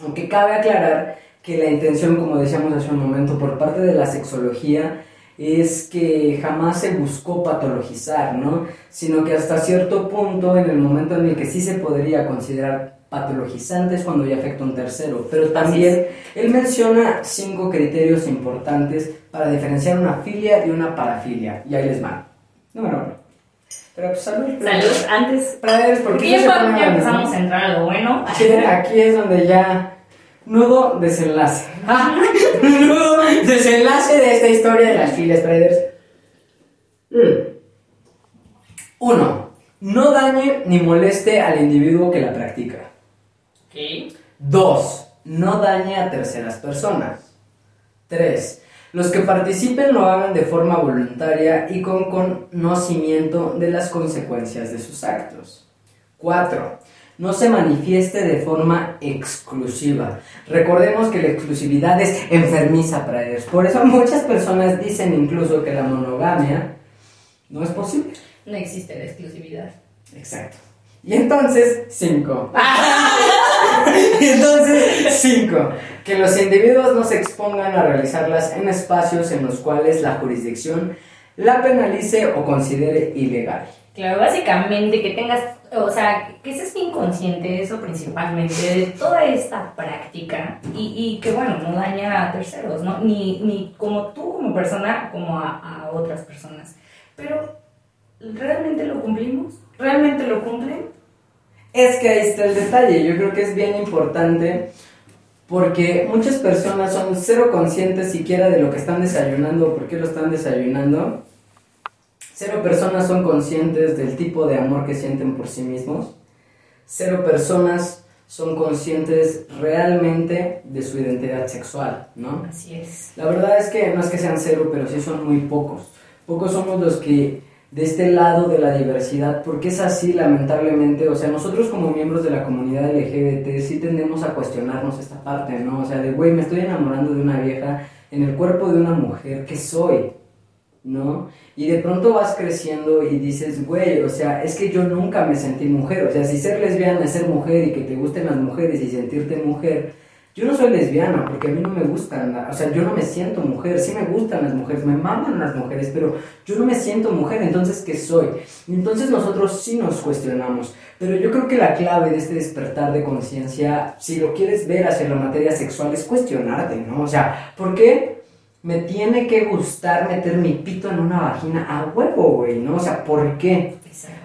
aunque cabe aclarar que la intención, como decíamos hace un momento, por parte de la sexología, es que jamás se buscó patologizar, ¿no? Sino que hasta cierto punto, en el momento en el que sí se podría considerar patologizante es cuando ya afecta a un tercero. Pero también él menciona cinco criterios importantes para diferenciar una filia y una parafilia. Y ahí les van. Número uno. Pero pues salud. Salud, antes. Padres, ¿por Porque qué ya, empezamos a entrar a lo bueno. Aquí, aquí es donde ya. Nudo desenlace. Desenlace de esta historia de las filas traders. Mm. Uno. No dañe ni moleste al individuo que la practica. Ok. Dos. No dañe a terceras personas. Tres. Los que participen lo hagan de forma voluntaria y con conocimiento de las consecuencias de sus actos. 4. No se manifieste de forma exclusiva. Recordemos que la exclusividad es enfermiza para ellos. Por eso muchas personas dicen incluso que la monogamia no es posible. No existe la exclusividad. Exacto. Y entonces, 5. y entonces, 5. Que los individuos no se expongan a realizarlas en espacios en los cuales la jurisdicción la penalice o considere ilegal. Claro, básicamente que tengas, o sea, que seas bien consciente de eso principalmente, de toda esta práctica y, y que, bueno, no daña a terceros, ¿no? Ni, ni como tú como persona, como a, a otras personas. Pero, ¿realmente lo cumplimos? ¿Realmente lo cumplen? Es que ahí está el detalle. Yo creo que es bien importante porque muchas personas son cero conscientes siquiera de lo que están desayunando o por qué lo están desayunando. Cero personas son conscientes del tipo de amor que sienten por sí mismos. Cero personas son conscientes realmente de su identidad sexual, ¿no? Así es. La verdad es que no es que sean cero, pero sí son muy pocos. Pocos somos los que de este lado de la diversidad, porque es así lamentablemente, o sea, nosotros como miembros de la comunidad LGBT sí tendemos a cuestionarnos esta parte, ¿no? O sea, de, güey, me estoy enamorando de una vieja en el cuerpo de una mujer, ¿qué soy? ¿No? Y de pronto vas creciendo y dices, güey, o sea, es que yo nunca me sentí mujer, o sea, si ser lesbiana es ser mujer y que te gusten las mujeres y sentirte mujer, yo no soy lesbiana porque a mí no me gustan, o sea, yo no me siento mujer, sí me gustan las mujeres, me maman las mujeres, pero yo no me siento mujer, entonces ¿qué soy? Entonces nosotros sí nos cuestionamos, pero yo creo que la clave de este despertar de conciencia, si lo quieres ver hacia la materia sexual, es cuestionarte, ¿no? O sea, ¿por qué me tiene que gustar meter mi pito en una vagina a huevo, güey, ¿no? O sea, ¿por qué?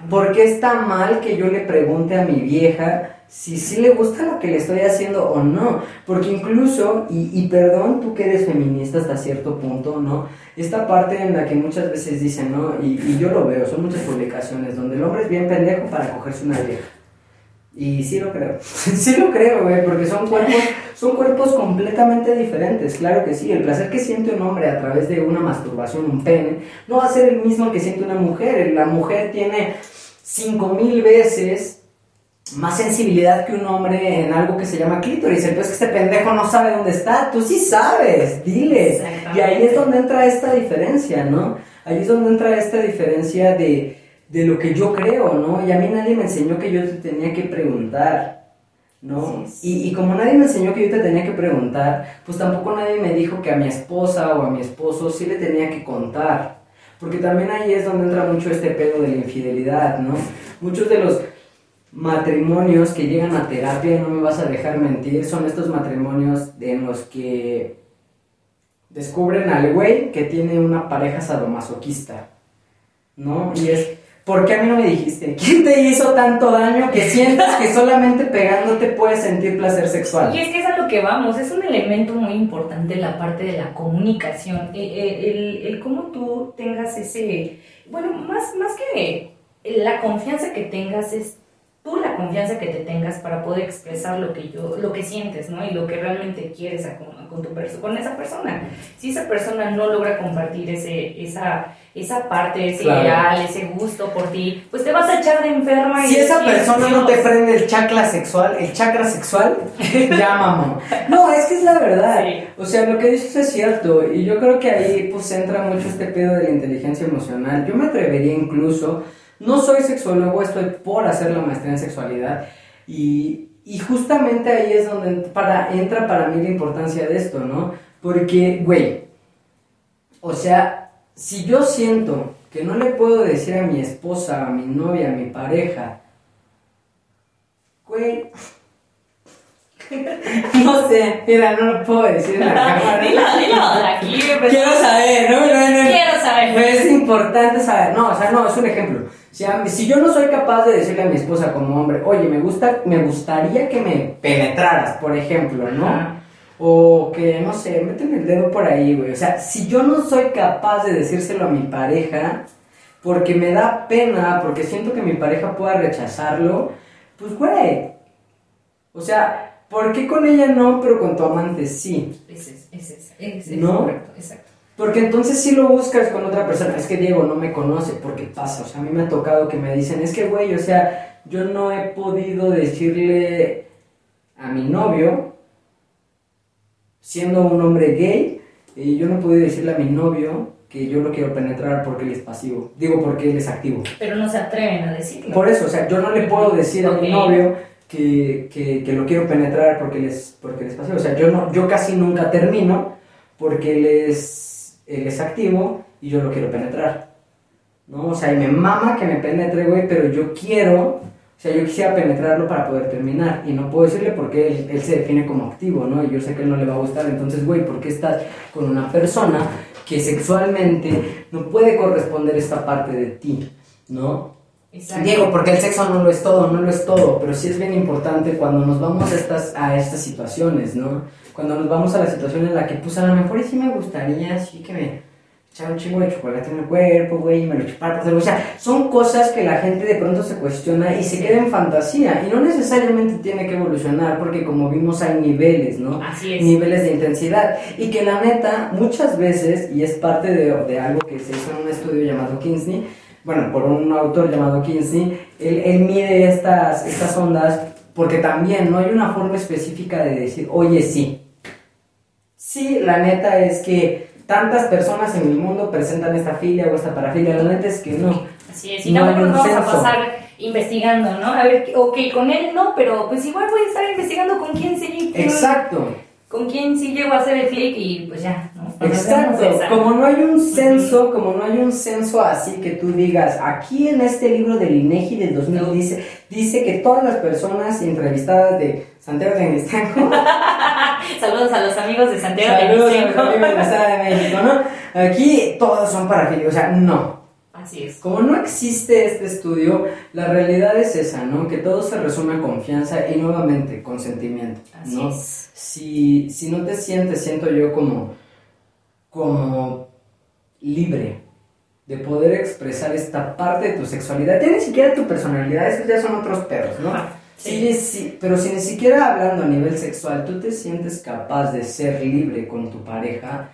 ¿Por qué está mal que yo le pregunte a mi vieja si sí le gusta lo que le estoy haciendo o no? Porque incluso, y, y perdón tú que eres feminista hasta cierto punto, ¿no? Esta parte en la que muchas veces dicen, ¿no? Y, y yo lo veo, son muchas publicaciones donde el hombre es bien pendejo para cogerse una vieja. Y sí lo creo, sí lo creo, güey, porque son cuerpos, son cuerpos completamente diferentes, claro que sí. El placer que siente un hombre a través de una masturbación, un pene, no va a ser el mismo que siente una mujer. La mujer tiene cinco mil veces más sensibilidad que un hombre en algo que se llama clítoris. Entonces este pendejo no sabe dónde está, tú sí sabes, dile. Exactamente. Y ahí es donde entra esta diferencia, ¿no? Ahí es donde entra esta diferencia de, de lo que yo creo, ¿no? Y a mí nadie me enseñó que yo te tenía que preguntar, ¿no? Y, y como nadie me enseñó que yo te tenía que preguntar, pues tampoco nadie me dijo que a mi esposa o a mi esposo sí le tenía que contar. Porque también ahí es donde entra mucho este pedo de la infidelidad, ¿no? Muchos de los matrimonios que llegan a terapia, no me vas a dejar mentir, son estos matrimonios en los que descubren al güey que tiene una pareja sadomasoquista, ¿no? Y es ¿por qué a mí no me dijiste? ¿Quién te hizo tanto daño que sientas que solamente pegándote puedes sentir placer sexual? Y es que es a lo que vamos, es un elemento muy importante la parte de la comunicación, el, el, el cómo tú tengas ese, bueno, más, más que la confianza que tengas es tú la confianza que te tengas para poder expresar lo que yo, lo que sientes, ¿no? Y lo que realmente quieres con, con, tu con esa persona. Si esa persona no logra compartir ese, esa, esa parte, ese ideal, ese gusto por ti, pues te vas a echar de enferma. Si esa persona no te prende el chakra sexual, el chakra sexual, ya mamá. No, es que es la verdad. O sea, lo que dices es cierto. Y yo creo que ahí pues entra mucho este pedo de la inteligencia emocional. Yo me atrevería incluso no soy sexólogo, estoy por hacer la maestría en sexualidad y, justamente ahí es donde para, entra para mí la importancia de esto, ¿no? Porque, güey, o sea, si yo siento que no le puedo decir a mi esposa, a mi novia, a mi pareja, güey, no sé, mira, no lo puedo decir en la cámara. dilo, dilo, aquí. Quiero saber, ¿no? Quiero saber. Es importante saber. No, o sea, no, es un ejemplo. Si, yo no soy capaz de decirle a mi esposa como hombre, oye, me, gusta, me gustaría que me penetraras, por ejemplo, ¿no? O que, no sé, méteme el dedo por ahí, güey. O sea, si yo no soy capaz de decírselo a mi pareja, porque me da pena, porque siento que mi pareja pueda rechazarlo, pues, güey. O sea, ¿Por qué con ella no, pero con tu amante sí? Ese es, ese es, ¿No? correcto, exacto. Porque entonces sí lo buscas con otra persona. Es que Diego no me conoce, porque pasa. O sea, a mí me ha tocado que me dicen, es que, güey, o sea, yo no he podido decirle a mi novio, siendo un hombre gay, y yo no he podido decirle a mi novio que yo lo quiero penetrar porque él es pasivo. Digo, porque él es activo. Pero no se atreven a decirlo. Por eso, o sea, yo no le puedo decir a mi novio que, que, que, lo quiero penetrar porque él es, porque él pasivo. O sea, yo, no, yo casi nunca termino porque él es, él es activo y yo lo quiero penetrar. ¿No? O sea, y me mama que me penetre, güey, pero yo quiero, o sea, yo quisiera penetrarlo para poder terminar. Y no puedo decirle porque él, él se define como activo, ¿no? Y yo sé que él no le va a gustar. Entonces, güey, ¿por qué estás con una persona que sexualmente no puede corresponder esta parte de ti, ¿no? Diego, porque el sexo no lo es todo, no lo es todo, pero sí es bien importante cuando nos vamos a estas, a estas situaciones, ¿no? Cuando nos vamos a la situación en la que, pues a lo mejor sí me gustaría, sí que me echara un chingo de chocolate en el cuerpo, güey, y me lo chupara, o sea, son cosas que la gente de pronto se cuestiona y se queda en fantasía, y no necesariamente tiene que evolucionar, porque como vimos hay niveles, ¿no? Así es. Niveles de intensidad, y que la neta, muchas veces, y es parte de, de algo que se hizo en un estudio llamado Kinsey, bueno, por un autor llamado Kinsey, él, él mide estas, estas ondas porque también no hay una forma específica de decir, oye, sí. Sí, la neta es que tantas personas en el mundo presentan esta filia o esta parafilia, la neta es que no. Así es, y no tampoco nos vamos a pasar investigando, ¿no? A ver, ok, con él no, pero pues igual voy a estar investigando con quién sí. Exacto. Con quién sí llego a hacer el clic y pues ya, Exacto, como no hay un censo, como no hay un censo así que tú digas, aquí en este libro del INEGI del 2000 dice, dice que todas las personas entrevistadas de Santiago de México Saludos a los amigos de Santiago de México. de México, ¿no? Aquí todos son parafilios, o sea, no. Así es. Como no existe este estudio, la realidad es esa, ¿no? Que todo se resume a confianza y nuevamente consentimiento, ¿no? Si, si no te sientes, siento yo como como libre de poder expresar esta parte de tu sexualidad, ya ni siquiera tu personalidad, esos ya son otros perros, ¿no? sí. sí, pero si ni siquiera hablando a nivel sexual, tú te sientes capaz de ser libre con tu pareja,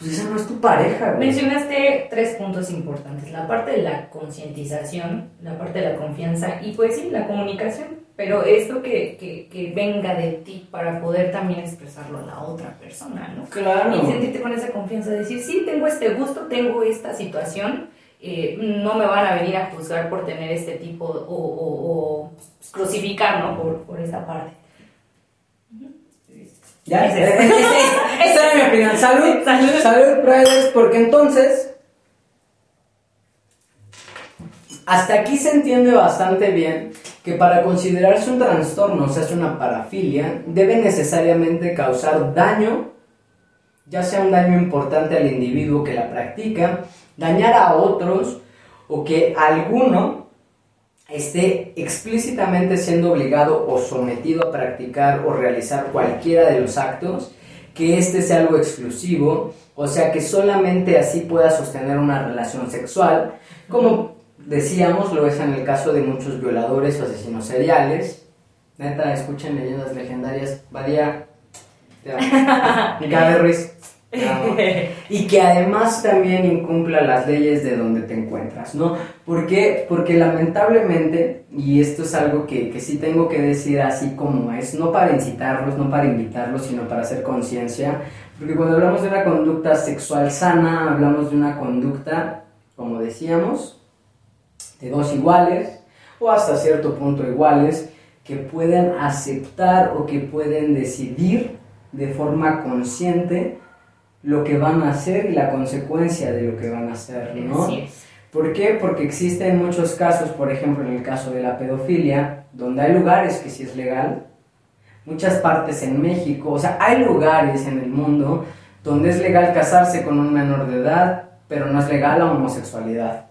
pues esa no es tu pareja. Mencionaste tres puntos importantes, la parte de la concientización, la parte de la confianza y pues sí, la comunicación. Pero esto que, que, que, venga de ti para poder también expresarlo a la otra persona, ¿no? Claro. Y sentirte con esa confianza, de decir, sí, tengo este gusto, tengo esta situación, eh, no me van a venir a juzgar por tener este tipo o, o, crucificar, ¿no? Por, por esta parte. Ya, esa era mi opinión. Salud, salud, salud, porque entonces hasta aquí se entiende bastante bien que para considerarse un trastorno, o sea, es una parafilia, debe necesariamente causar daño, ya sea un daño importante al individuo que la practica, dañar a otros o que alguno esté explícitamente siendo obligado o sometido a practicar o realizar cualquiera de los actos, que este sea algo exclusivo, o sea que solamente así pueda sostener una relación sexual, como decíamos, lo es en el caso de muchos violadores o asesinos seriales. Neta, escuchen leyendas legendarias, Badía, te amo. Ruiz, y que además también incumpla las leyes de donde te encuentras, ¿no? ¿Por qué? Porque lamentablemente, y esto es algo que, que sí tengo que decir así como es, no para incitarlos, no para invitarlos, sino para hacer conciencia, porque cuando hablamos de una conducta sexual sana, hablamos de una conducta, como decíamos, de dos iguales, o hasta cierto punto iguales, que pueden aceptar o que pueden decidir de forma consciente lo que van a hacer y la consecuencia de lo que van a hacer, ¿no? ¿Por qué? Porque existen muchos casos, por ejemplo en el caso de la pedofilia, donde hay lugares que sí es legal, muchas partes en México, o sea, hay lugares en el mundo donde es legal casarse con un menor de edad, pero no es legal la homosexualidad.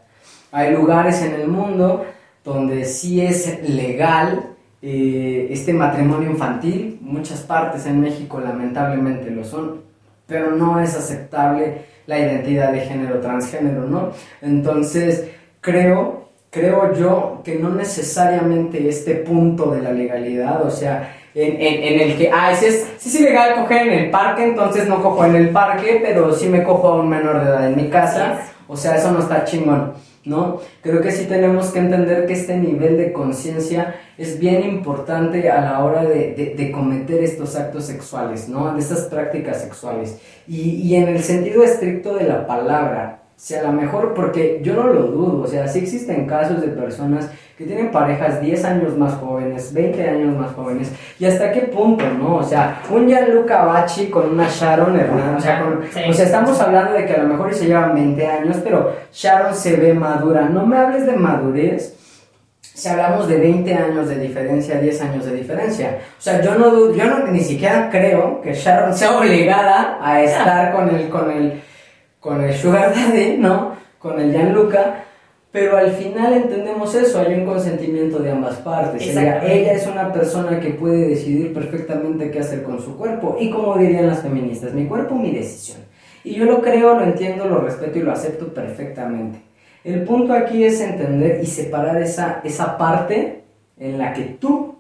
Hay lugares en el mundo donde sí es legal eh, este matrimonio infantil, muchas partes en México lamentablemente lo son, pero no es aceptable la identidad de género transgénero, ¿no? Entonces, creo, creo yo que no necesariamente este punto de la legalidad, o sea, en, en, el que, ah, si es, sí es legal coger en el parque, entonces no cojo en el parque, pero sí me cojo a un menor de edad en mi casa, o sea, eso no está chingón. ¿No? Creo que sí tenemos que entender que este nivel de conciencia es bien importante a la hora de, cometer estos actos sexuales, ¿no? De estas prácticas sexuales. Y, y en el sentido estricto de la palabra, sea la mejor, porque yo no lo dudo, o sea, sí existen casos de personas que tienen parejas 10 años más jóvenes, 20 años más jóvenes, y hasta qué punto, ¿no? O sea, un Gianluca Bachi con una Sharon Hernández, o sea, o sea, estamos hablando de que a lo mejor se llevan 20 años, pero Sharon se ve madura, no me hables de madurez, si hablamos de 20 años de diferencia, 10 años de diferencia. O sea, yo no dudo, yo no, ni siquiera creo que Sharon sea obligada a estar con el, con el, con el Sugar Daddy, ¿no? Con el Gianluca, pero al final entendemos eso, hay un consentimiento de ambas partes. Ella, ella, es una persona que puede decidir perfectamente qué hacer con su cuerpo. Y como dirían las feministas, mi cuerpo, mi decisión. Y yo lo creo, lo entiendo, lo respeto y lo acepto perfectamente. El punto aquí es entender y separar esa, esa parte en la que tú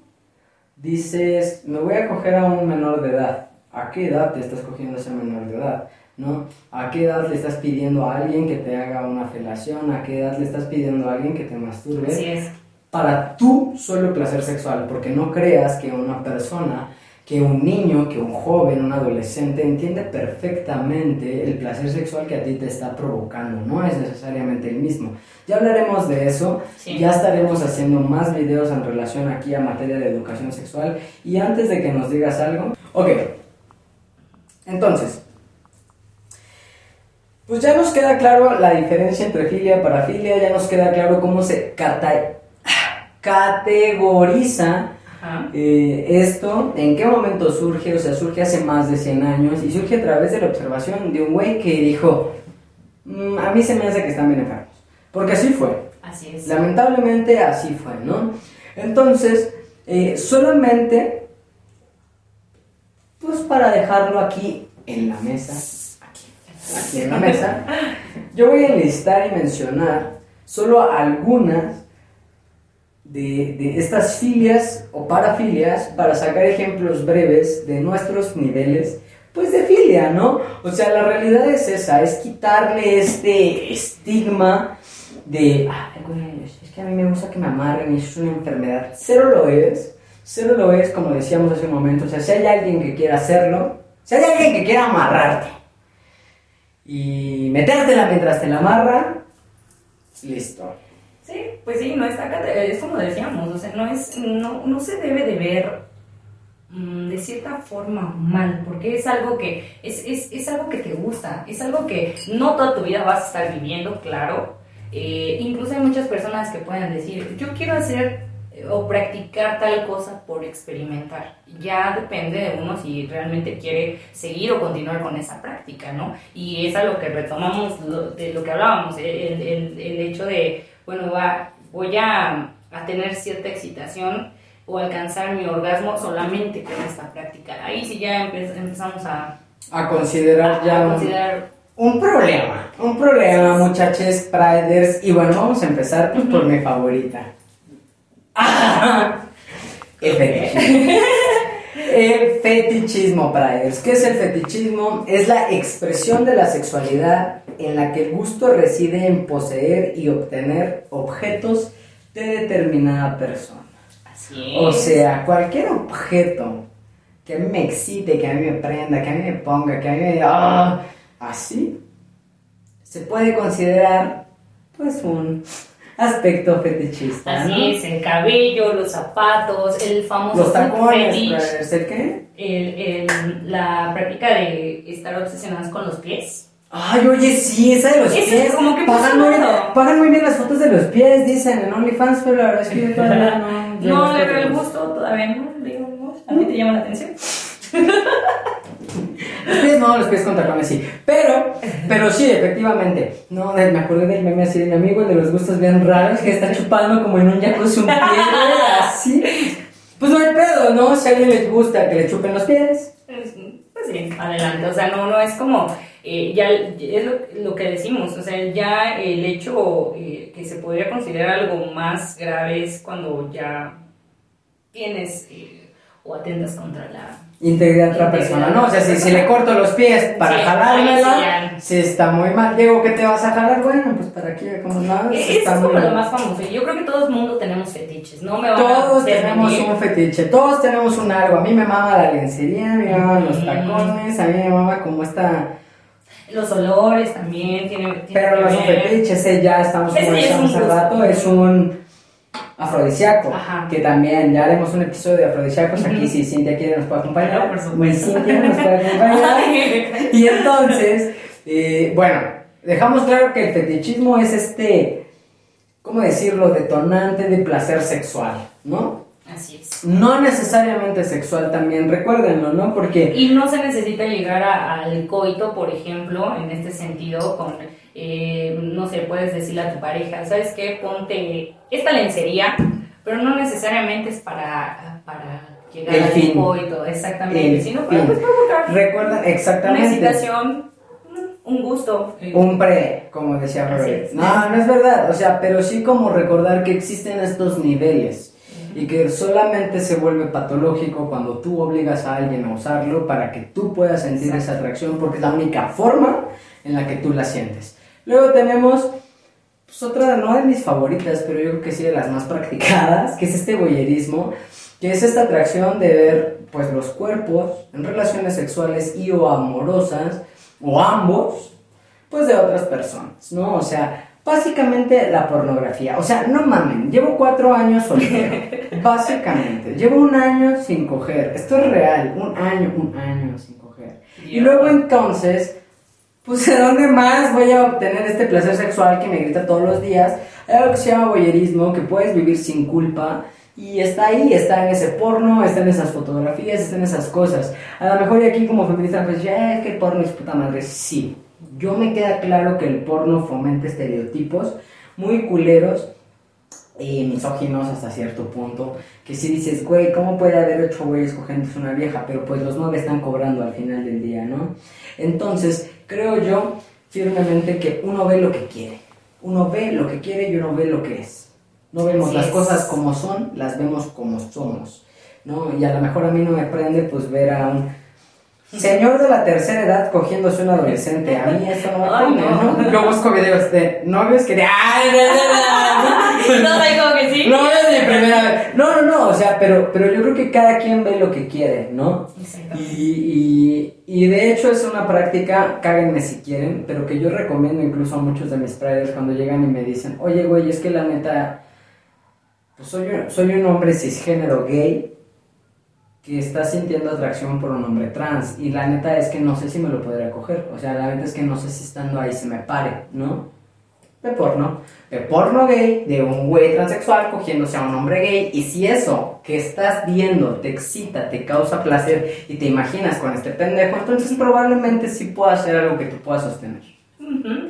dices, me voy a coger a un menor de edad. ¿A qué edad te estás cogiendo a ese menor de edad? ¿No? ¿A qué edad le estás pidiendo a alguien que te haga una felación? ¿A qué edad le estás pidiendo a alguien que te masturbe? Así es. Para tu solo placer sexual, porque no creas que una persona, que un niño, que un joven, un adolescente entiende perfectamente el placer sexual que a ti te está provocando, no es necesariamente el mismo. Ya hablaremos de eso, ya estaremos haciendo más videos en relación aquí a materia de educación sexual y antes de que nos digas algo, ok, entonces, pues ya nos queda claro la diferencia entre filia y parafilia, ya nos queda claro cómo se categoriza eh, esto, en qué momento surge, o sea, surge hace más de 100 años y surge a través de la observación de un güey que dijo, mm, a mí se me hace que están bien enfermos, porque así fue. Así es. Lamentablemente así fue, ¿no? Entonces, eh, solamente, pues para dejarlo aquí en la mesa, aquí en la mesa, yo voy a enlistar y mencionar solo algunas de, estas filias o parafilias para sacar ejemplos breves de nuestros niveles, pues de filia, ¿no? O sea, la realidad es esa, es quitarle este estigma de, es que a mí me gusta que me amarren es una enfermedad. Cero lo es, cero lo es, como decíamos hace un momento, o sea, si hay alguien que quiera hacerlo, si hay alguien que quiera amarrarte, y metértela mientras te la amarra, listo. Sí, pues sí, no está, es como decíamos, o sea, no, es, no, no se debe de ver mm, de cierta forma mal, porque es algo que es, es, es, algo que te gusta, es algo que no toda tu vida vas a estar viviendo, claro. Eh, incluso hay muchas personas que pueden decir, yo quiero hacer o practicar tal cosa por experimentar. Ya depende de uno si realmente quiere seguir o continuar con esa práctica, ¿no? Y es a lo que retomamos de lo que hablábamos, el, el, el hecho de bueno, va, voy a, a tener cierta excitación o alcanzar mi orgasmo solamente con esta práctica. Ahí sí ya empe- empezamos a, A considerar ya a considerar un problema. Un problema, muchachos, Priders. Y bueno, vamos a empezar pues, por mi favorita. El fetichismo. El fetichismo, Priders. ¿Qué es el fetichismo? Es la expresión de la sexualidad en la que el gusto reside en poseer y obtener objetos de determinada persona. así O sea, cualquier objeto que a mí me excite, que a mí me prenda, que a mí me ponga, que a mí me... ¡ah! así, se puede considerar pues un aspecto fetichista, ¿no? Así es, el cabello, los zapatos, el famoso Los tacones, fetish, ¿el qué? el, el- la práctica de estar obsesionados con los pies. Ay, oye, sí, esa de los pies. es como que pagan, muy, pagan muy bien las fotos de los pies, dicen en OnlyFans, pero la verdad es que yo todavía no. No, le veo el gusto todavía, ¿no? Digo, ¿no? ¿A ti te llama la atención? Los pies no, los pies con tacones sí. Pero, pero sí, efectivamente. No, me acordé del meme así de mi amigo, el de los gustos bien raros, que está chupando como en un jacuzzi un pie, así. Pues no hay pedo, ¿no? Si a alguien les gusta que le chupen los pies. Pues pues sí, adelante. O sea, no, no es como, eh, ya es lo, lo que decimos, o sea, ya el hecho eh, que se podría considerar algo más grave es cuando ya tienes eh, o atentas contra la... Integridad de otra persona, ¿no? O sea, si, si le corto los pies para Sí, jalármela, si está muy mal. Digo, ¿qué te vas a jalar? Bueno, pues para aquí, como nada, es está como muy lo más famoso. Yo creo que todo el mundo tenemos fetiches, ¿no? Me Todos a tenemos un fetiche, todos tenemos un algo. A mí me mama la lencería, a mí me maman los tacones, a mí me mama como esta... Los olores también tienen... tienen Pero no es un ver. fetiche, ese ya estamos ya es hace rato, es un afrodisíaco. Ajá. Que también, ya haremos un episodio de afrodisíacos aquí si Cintia quiere nos puede acompañar. Supuesto. Muy Cintia nos puede acompañar. y entonces, eh, bueno, dejamos claro que el fetichismo es este, ¿cómo decirlo? Detonante de placer sexual, ¿no? Así es. No necesariamente sexual también, recuérdenlo, ¿no? Porque Y no se necesita llegar a- al coito, por ejemplo, en este sentido, con, eh, no sé, puedes decirle a tu pareja, ¿sabes qué? Ponte esta lencería, pero no necesariamente es para, para llegar El al fin. coito, exactamente, El sino para pues, provocar recuerda una exactamente. excitación, un gusto. Un pre, como decía Robert. No, no es verdad. O sea, pero sí como recordar que existen estos niveles y que solamente se vuelve patológico cuando tú obligas a alguien a usarlo para que tú puedas sentir esa atracción porque es la única forma en la que tú la sientes. Luego tenemos pues, otra, no de mis favoritas, pero yo creo que sí de las más practicadas, que es este voyerismo, que es esta atracción de ver pues los cuerpos en relaciones sexuales y o amorosas, o ambos, pues de otras personas, ¿no? O sea, básicamente la pornografía. O sea, no mamen, llevo cuatro años soltero. básicamente, llevo un año sin coger. Esto es real, un año, un año sin coger. Y luego entonces, pues ¿de dónde más voy a obtener este placer sexual que me grita todos los días? Hay algo que se llama voyerismo, que puedes vivir sin culpa. Y está ahí, está en ese porno, está en esas fotografías, está en esas cosas. A lo mejor y aquí como feminista pues ya es que el porno es puta madre. Sí, yo me queda claro que el porno fomenta estereotipos muy culeros y misóginos hasta cierto punto. Que si dices, güey, ¿cómo puede haber ocho güeyes cogiéndose una vieja? Pero pues los nueve están cobrando al final del día, ¿no? Entonces, creo yo firmemente que uno ve lo que quiere. Uno ve lo que quiere y uno ve lo que es. No vemos Así las es. cosas como son, las vemos como somos, ¿no? Y a lo mejor a mí no me prende pues ver a un señor de la tercera edad cogiéndose un adolescente. A mí eso no me prende. Yo busco videos de novios que de... ¡Ay, no, no, no! No, ahí como que sí. No es mi primera vez. No, no, no, o sea, pero, pero yo creo que cada quien ve lo que quiere, ¿no? Y, y, y de hecho es una práctica, cáguenme si quieren, pero que yo recomiendo incluso a muchos de mis priders cuando llegan y me dicen, oye, güey, es que la neta, pues soy, soy un hombre cisgénero gay que está sintiendo atracción por un hombre trans y la neta es que no sé si me lo podría coger, o sea, la neta es que no sé si estando ahí se me pare, ¿no? De porno, de porno gay, de un güey transexual cogiéndose a un hombre gay y si eso que estás viendo te excita, te causa placer y te imaginas con este pendejo, entonces probablemente sí pueda ser algo que tú puedas sostener.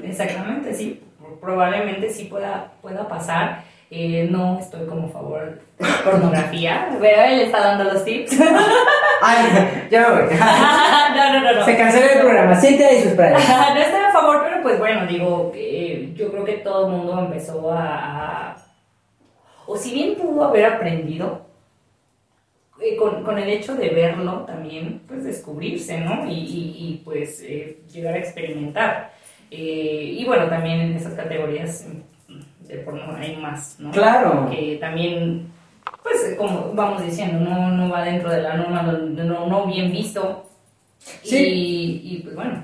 Exactamente, sí. probablemente sí pueda, pueda pasar. Eh, no estoy como a favor de pornografía, pero él está dando los tips. Ay, ya voy. no, no, no, no. Se canceló el programa. Siente ahí sus praderas. no estoy a favor, pero pues bueno, digo, eh, yo creo que todo el mundo empezó a, O si bien pudo haber aprendido, eh, con, con el hecho de verlo también, pues descubrirse, ¿no? Y, y- y, pues eh, llegar a experimentar. Y bueno, también en esas categorías mm, de porno hay más, ¿no? Claro. Que también, pues como vamos diciendo, no, no va dentro de la norma, no, no, no bien visto. Sí. Y, y, pues bueno,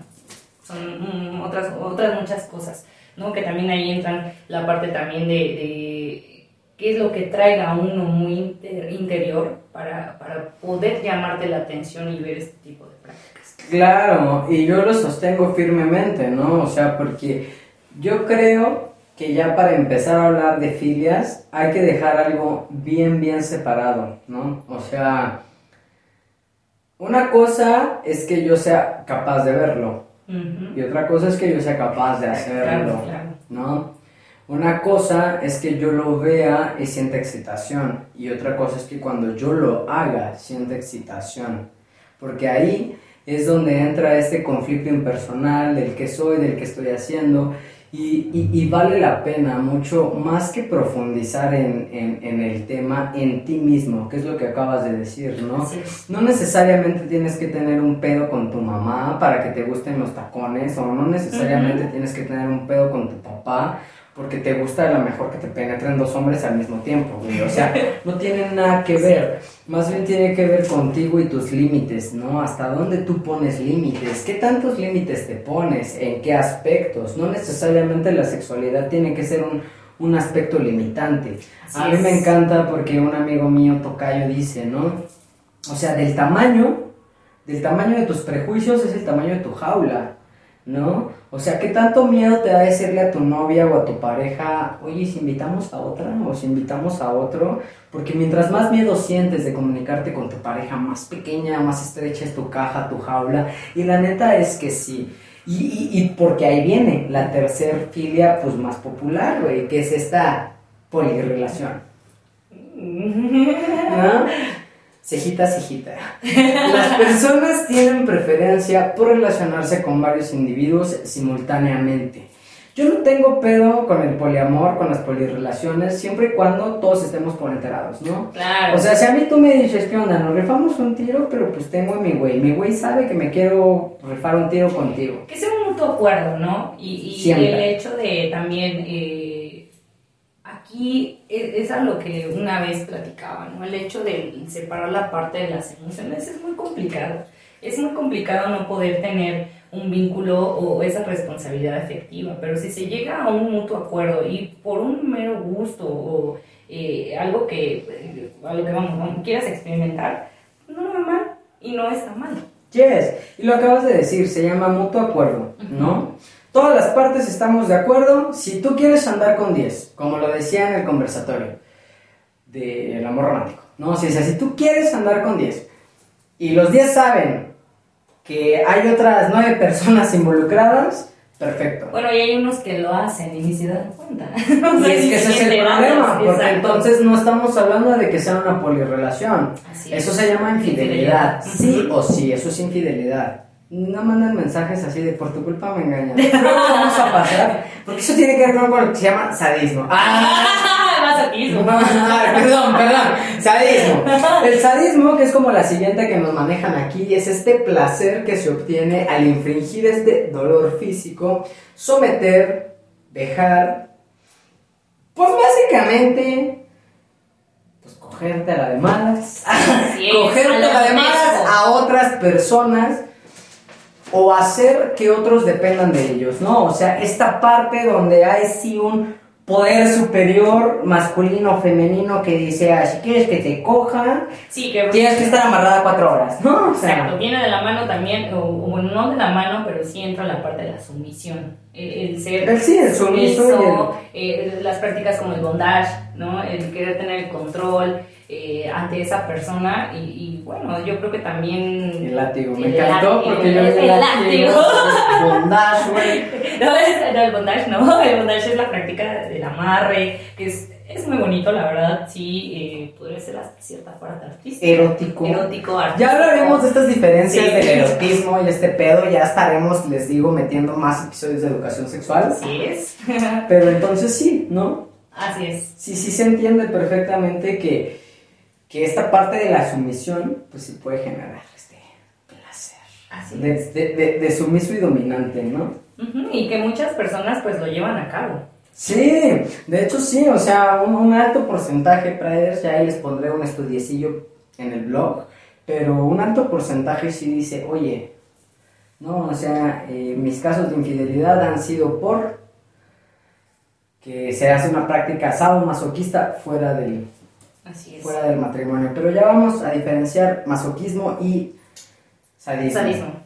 son mm, otras, otras muchas cosas, ¿no? Que también ahí entran la parte también de, de qué es lo que traiga a uno muy inter- interior para, para poder llamarte la atención y ver este tipo de prácticas. Claro, y yo lo sostengo firmemente, ¿no? O sea, porque yo creo que ya para empezar a hablar de filias hay que dejar algo bien, bien separado, ¿no? O sea, una cosa es que yo sea capaz de verlo y otra cosa es que yo sea capaz de hacerlo. ¿no? Una cosa es que yo lo vea y sienta excitación y otra cosa es que cuando yo lo haga sienta excitación, porque ahí es donde entra este conflicto impersonal del que soy, del que estoy haciendo y, y- y vale la pena mucho más que profundizar en, en- en el tema en ti mismo, que es lo que acabas de decir, ¿no? No necesariamente tienes que tener un pedo con tu mamá para que te gusten los tacones, o no necesariamente tienes que tener un pedo con tu papá porque te gusta a lo mejor que te penetren dos hombres al mismo tiempo, güey. O sea, no tiene nada que ver. Más bien tiene que ver contigo y tus límites, ¿no? Hasta dónde tú pones límites, qué tantos límites te pones, en qué aspectos. No necesariamente la sexualidad tiene que ser un, un aspecto limitante. Así a mí es. me encanta porque un amigo mío, Tocayo, dice, ¿no? O sea, del tamaño, del tamaño de tus prejuicios es el tamaño de tu jaula, ¿no? O sea, ¿qué tanto miedo te da decirle a tu novia o a tu pareja, oye, si invitamos a otra o si invitamos a otro? Porque mientras más miedo sientes de comunicarte con tu pareja, más pequeña, más estrecha es tu caja, tu jaula. Y la neta es que sí. Y, y, y porque ahí viene la tercer filia, pues más popular, güey, que es esta polirrelación. ¿no? Cejita, cejita. Las personas tienen preferencia por relacionarse con varios individuos simultáneamente. Yo no tengo pedo con el poliamor, con las polirrelaciones, siempre y cuando todos estemos por enterados, ¿no? Claro. O sea, si a mí tú me dices, ¿qué onda? Nos rifamos un tiro, pero pues tengo a mi güey. Mi güey sabe que me quiero rifar un tiro contigo. que sea un mutuo acuerdo, ¿no? Y, y el hecho de también, eh, aquí es, es a lo que una vez platicaba, ¿no? El hecho de separar la parte de las emociones es muy complicado. Es muy complicado no poder tener un vínculo o esa responsabilidad afectiva, pero si se llega a un mutuo acuerdo y por un mero gusto o eh, algo que, eh, a lo que vamos, vamos, quieras experimentar, no va mal y no está mal. Yes, y lo acabas de decir, se llama mutuo acuerdo, ¿no? Todas las partes estamos de acuerdo si tú quieres andar con 10, como lo decía en el conversatorio del amor romántico, ¿no? O sea, si tú quieres andar con 10 y los 10 saben que hay otras 9 personas involucradas, perfecto. Bueno, y hay unos que lo hacen y ni se dan cuenta. Y es que ese es el problema, porque Exacto. entonces no estamos hablando de que sea una polirrelación. Así Eso es. se llama infidelidad. Infidelidad. Sí o sí, eso es infidelidad. No mandan mensajes así de por tu culpa me engañan. Luego vamos a pasar, porque eso tiene que ver con lo que se llama sadismo. ¡Ah! No, no, perdón, perdón. Sadismo. El sadismo, que es como la siguiente que nos manejan aquí, es este placer que se obtiene al infringir este dolor físico, someter, dejar, pues básicamente, pues cogerte a la de malas, es, cogerte a la de malas a otras personas o hacer que otros dependan de ellos, ¿no? O sea, esta parte donde hay sí un poder superior masculino o femenino que dice, ah, si quieres que te cojan, Sí, que tienes que estar amarrada cuatro horas, ¿no? O sea, Exacto, viene de la mano también, o, o bueno, no de la mano, pero sí entra la parte de la sumisión. El, el ser El sí, el sumiso eh, las prácticas como el bondage, ¿no? El querer tener el control eh, ante esa persona y, y bueno, yo creo que también... El látigo, me El encantó porque yo el vi látigo. bondage, güey. No, es- no, el bondage no, el bondage es la práctica del amarre, que es, es muy bonito, la verdad, sí, eh, podría ser hasta cierta parte artística. Erótico. Erótico, artístico. Ya hablaremos de estas diferencias Sí. del erotismo y este pedo, ya estaremos, les digo, metiendo más episodios de educación sexual. Así es, Pero entonces sí, ¿no? así es. Sí, sí se entiende perfectamente que, que esta parte de la sumisión, pues sí puede generar este placer. Así De, de- de- de sumiso y dominante, ¿no? Y que muchas personas pues lo llevan a cabo. Sí, de hecho sí, o sea, un, un alto porcentaje, Priders, ya ahí les pondré un estudiecillo en el blog, pero un alto porcentaje sí dice, oye, no, o sea, eh, mis casos de infidelidad han sido por que se hace una práctica masoquista fuera del, Así es. fuera del matrimonio, pero ya vamos a diferenciar masoquismo y sadismo. Sadismo.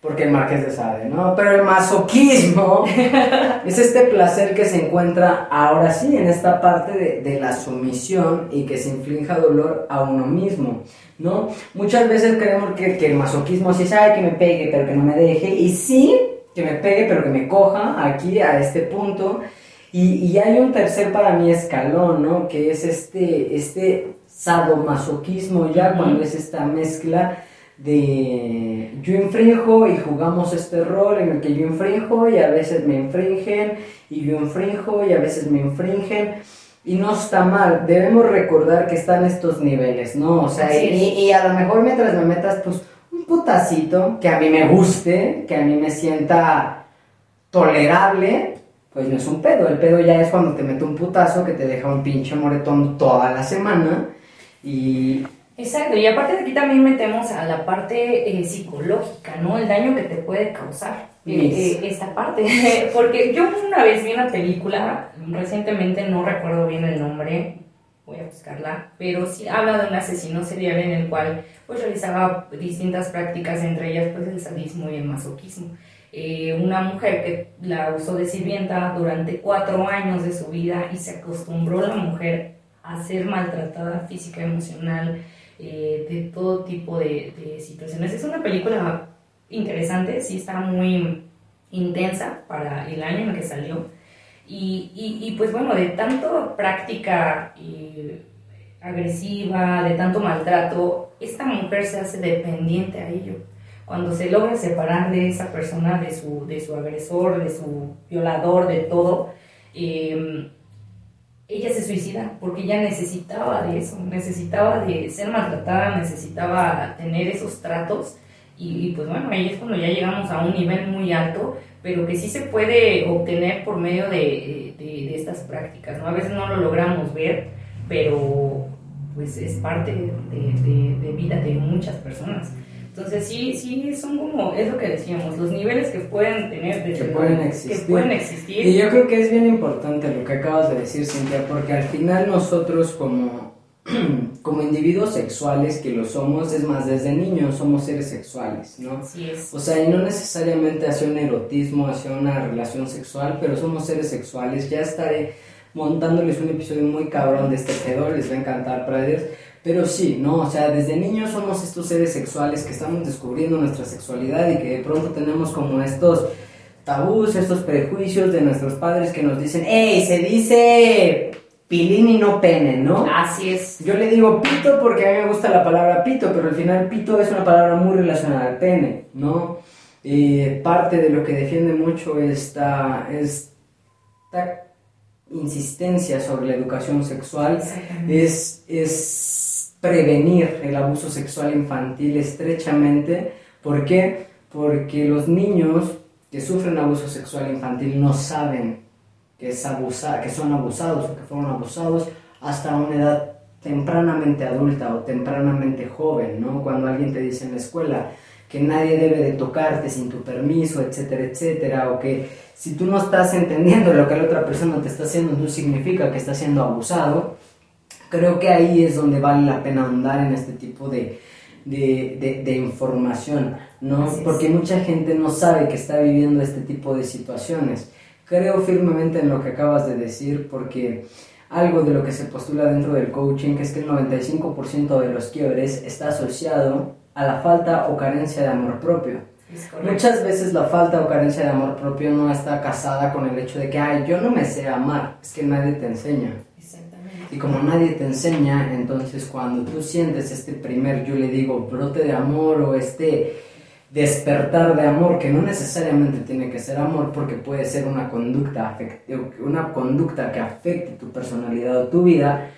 Porque el Marqués de Sade, ¿no? Pero el masoquismo es este placer que se encuentra ahora sí en esta parte de, de la sumisión y que se inflinja dolor a uno mismo, ¿no? Muchas veces creemos que, que el masoquismo sí ay, que me pegue, pero que no me deje, y sí, que me pegue, pero que me coja aquí a este punto. Y, y hay un tercer para mí escalón, ¿no? Que es este, este sadomasoquismo, ya cuando es esta mezcla de yo infrinjo y jugamos este rol en el que yo infrinjo y a veces me infringen y yo infrinjo y a veces me infringen y no está mal, debemos recordar que están estos niveles, ¿no? O sea, y, y a lo mejor mientras me metas pues un putacito que a mí me guste, que a mí me sienta tolerable, pues no es un pedo, el pedo ya es cuando te meto un putazo que te deja un pinche moretón toda la semana y Exacto, y aparte de aquí también metemos a la parte eh, psicológica, ¿no? El daño que te puede causar eh, eh, esta parte. Porque yo una vez vi una película, recientemente no recuerdo bien el nombre, voy a buscarla, pero sí habla de un asesino serial en el cual pues realizaba distintas prácticas, entre ellas pues el sadismo y el masoquismo. Eh, una mujer que la usó de sirvienta durante cuatro años de su vida y se acostumbró la mujer a ser maltratada física, emocional, eh, de todo tipo de, situaciones. Es una película interesante, sí está muy intensa para el año en que salió. Y, y, y, pues bueno, de tanto práctica eh, agresiva, de tanto maltrato, esta mujer se hace dependiente a ello. Cuando se logra separar de esa persona, de su, de su agresor, de su violador, de todo, eh, ella se suicida porque ella necesitaba de eso, necesitaba de ser maltratada, necesitaba tener esos tratos y, pues bueno, ahí es cuando ya llegamos a un nivel muy alto, pero que sí se puede obtener por medio de, de, de estas prácticas, ¿no? A veces no lo logramos ver, pero pues es parte de, de vida de muchas personas. Entonces sí, sí, son como, es lo que decíamos, los niveles que pueden tener, que desde pueden lo- existir. que pueden existir. Y yo creo que es bien importante lo que acabas de decir, Cintia, porque al final nosotros como, como individuos sexuales que lo somos, es más, desde niños somos seres sexuales, ¿no? Así es. O sea, y no necesariamente hacia un erotismo, hacia una relación sexual, pero somos seres sexuales. Ya estaré montándoles un episodio muy cabrón de este pedo, les va a encantar, Priders. Pero sí, ¿no? O sea, desde niños somos estos seres sexuales que estamos descubriendo nuestra sexualidad y que de pronto tenemos como estos tabús, estos prejuicios de nuestros padres que nos dicen, ¡Ey, se dice pilín y no pene, ¿no? Así es. Yo le digo pito porque a mí me gusta la palabra pito, pero al final pito es una palabra muy relacionada al pene, ¿no? Eh, parte de lo que defiende mucho esta, esta insistencia sobre la educación sexual es, es prevenir el abuso sexual infantil estrechamente. ¿Por qué? Porque los niños que sufren abuso sexual infantil no saben que, es abusa, que son abusados o que fueron abusados hasta una edad tempranamente adulta o tempranamente joven, ¿no? Cuando alguien te dice en la escuela que nadie debe de tocarte sin tu permiso, etcétera, etcétera, o que si tú no estás entendiendo lo que la otra persona te está haciendo, no significa que estás siendo abusado, creo que ahí es donde vale la pena ahondar en este tipo de, de, de- de información, ¿no? Así es. Porque mucha gente no sabe que está viviendo este tipo de situaciones. Creo firmemente en lo que acabas de decir porque algo de lo que se postula dentro del coaching, que es que el 95% de los quiebres está asociado a la falta o carencia de amor propio. Muchas veces la falta o carencia de amor propio no está casada con el hecho de que, ay, yo no me sé amar, es que nadie te enseña. Y como nadie te enseña, entonces cuando tú sientes este primer, yo le digo, brote de amor o este despertar de amor, que no necesariamente tiene que ser amor, porque puede ser una conducta, una conducta que afecte tu personalidad o tu vida,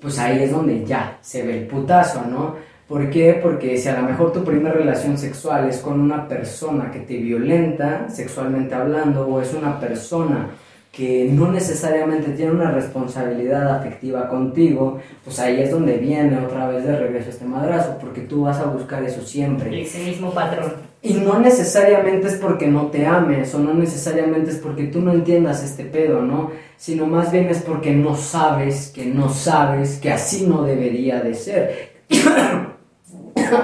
pues ahí es donde ya se ve el putazo, ¿no? ¿Por qué? Porque si a lo mejor tu primera relación sexual es con una persona que te violenta, sexualmente hablando, o es una persona que no necesariamente tiene una responsabilidad afectiva contigo, pues ahí es donde viene otra vez de regreso este madrazo, porque tú vas a buscar eso siempre. Ese mismo patrón. Y no necesariamente es porque no te ames, o no necesariamente es porque tú no entiendas este pedo, ¿no? Sino más bien es porque no sabes, que no sabes, que así no debería de ser.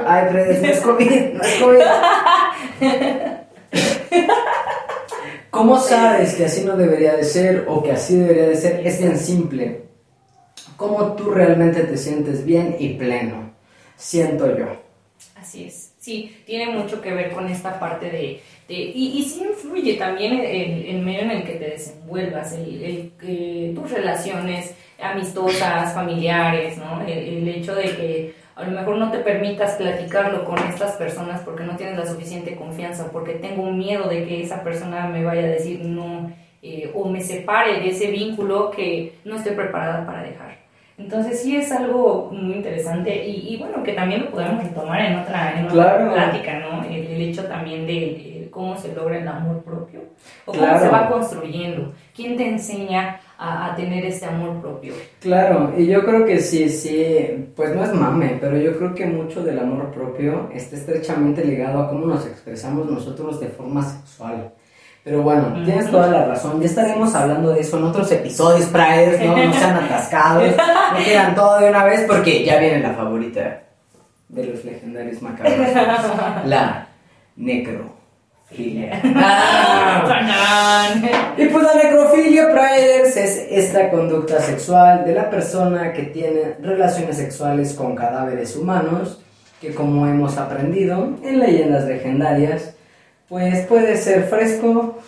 Ay, Fred, no es COVID, no es COVID. ¿Cómo sabes que así no debería de ser o que así debería de ser? Es bien simple. ¿Cómo tú realmente te sientes bien y pleno? Siento yo. Así es. Sí, tiene mucho que ver con esta parte de... y, y, sí influye también el, el, medio en el que te desenvuelvas, el, el, tus relaciones amistosas, familiares, ¿no? el hecho de que a lo mejor no te permitas platicarlo con estas personas porque no tienes la suficiente confianza, porque tengo un miedo de que esa persona me vaya a decir no eh, o me separe de ese vínculo que no estoy preparada para dejar. Entonces sí es algo muy interesante y, bueno, que también lo podemos retomar en otra, en otra plática, ¿no? El, hecho también de, cómo se logra el amor propio o cómo se va construyendo. ¿Quién te enseña a, tener ese amor propio. Claro, y yo creo que sí, sí, pues no es mame, pero yo creo que mucho del amor propio está estrechamente ligado a cómo nos expresamos nosotros de forma sexual. Pero bueno, tienes toda la razón. Ya estaremos hablando de eso en otros episodios, Praes, ¿no? No sean atascados. No quieran todo de una vez porque ya viene la favorita de los legendarios macabros. La necro. Ah. y pues la necrofilia, Priders, es esta conducta sexual de la persona que tiene relaciones sexuales con cadáveres humanos, que como hemos aprendido en leyendas legendarias, pues puede ser fresco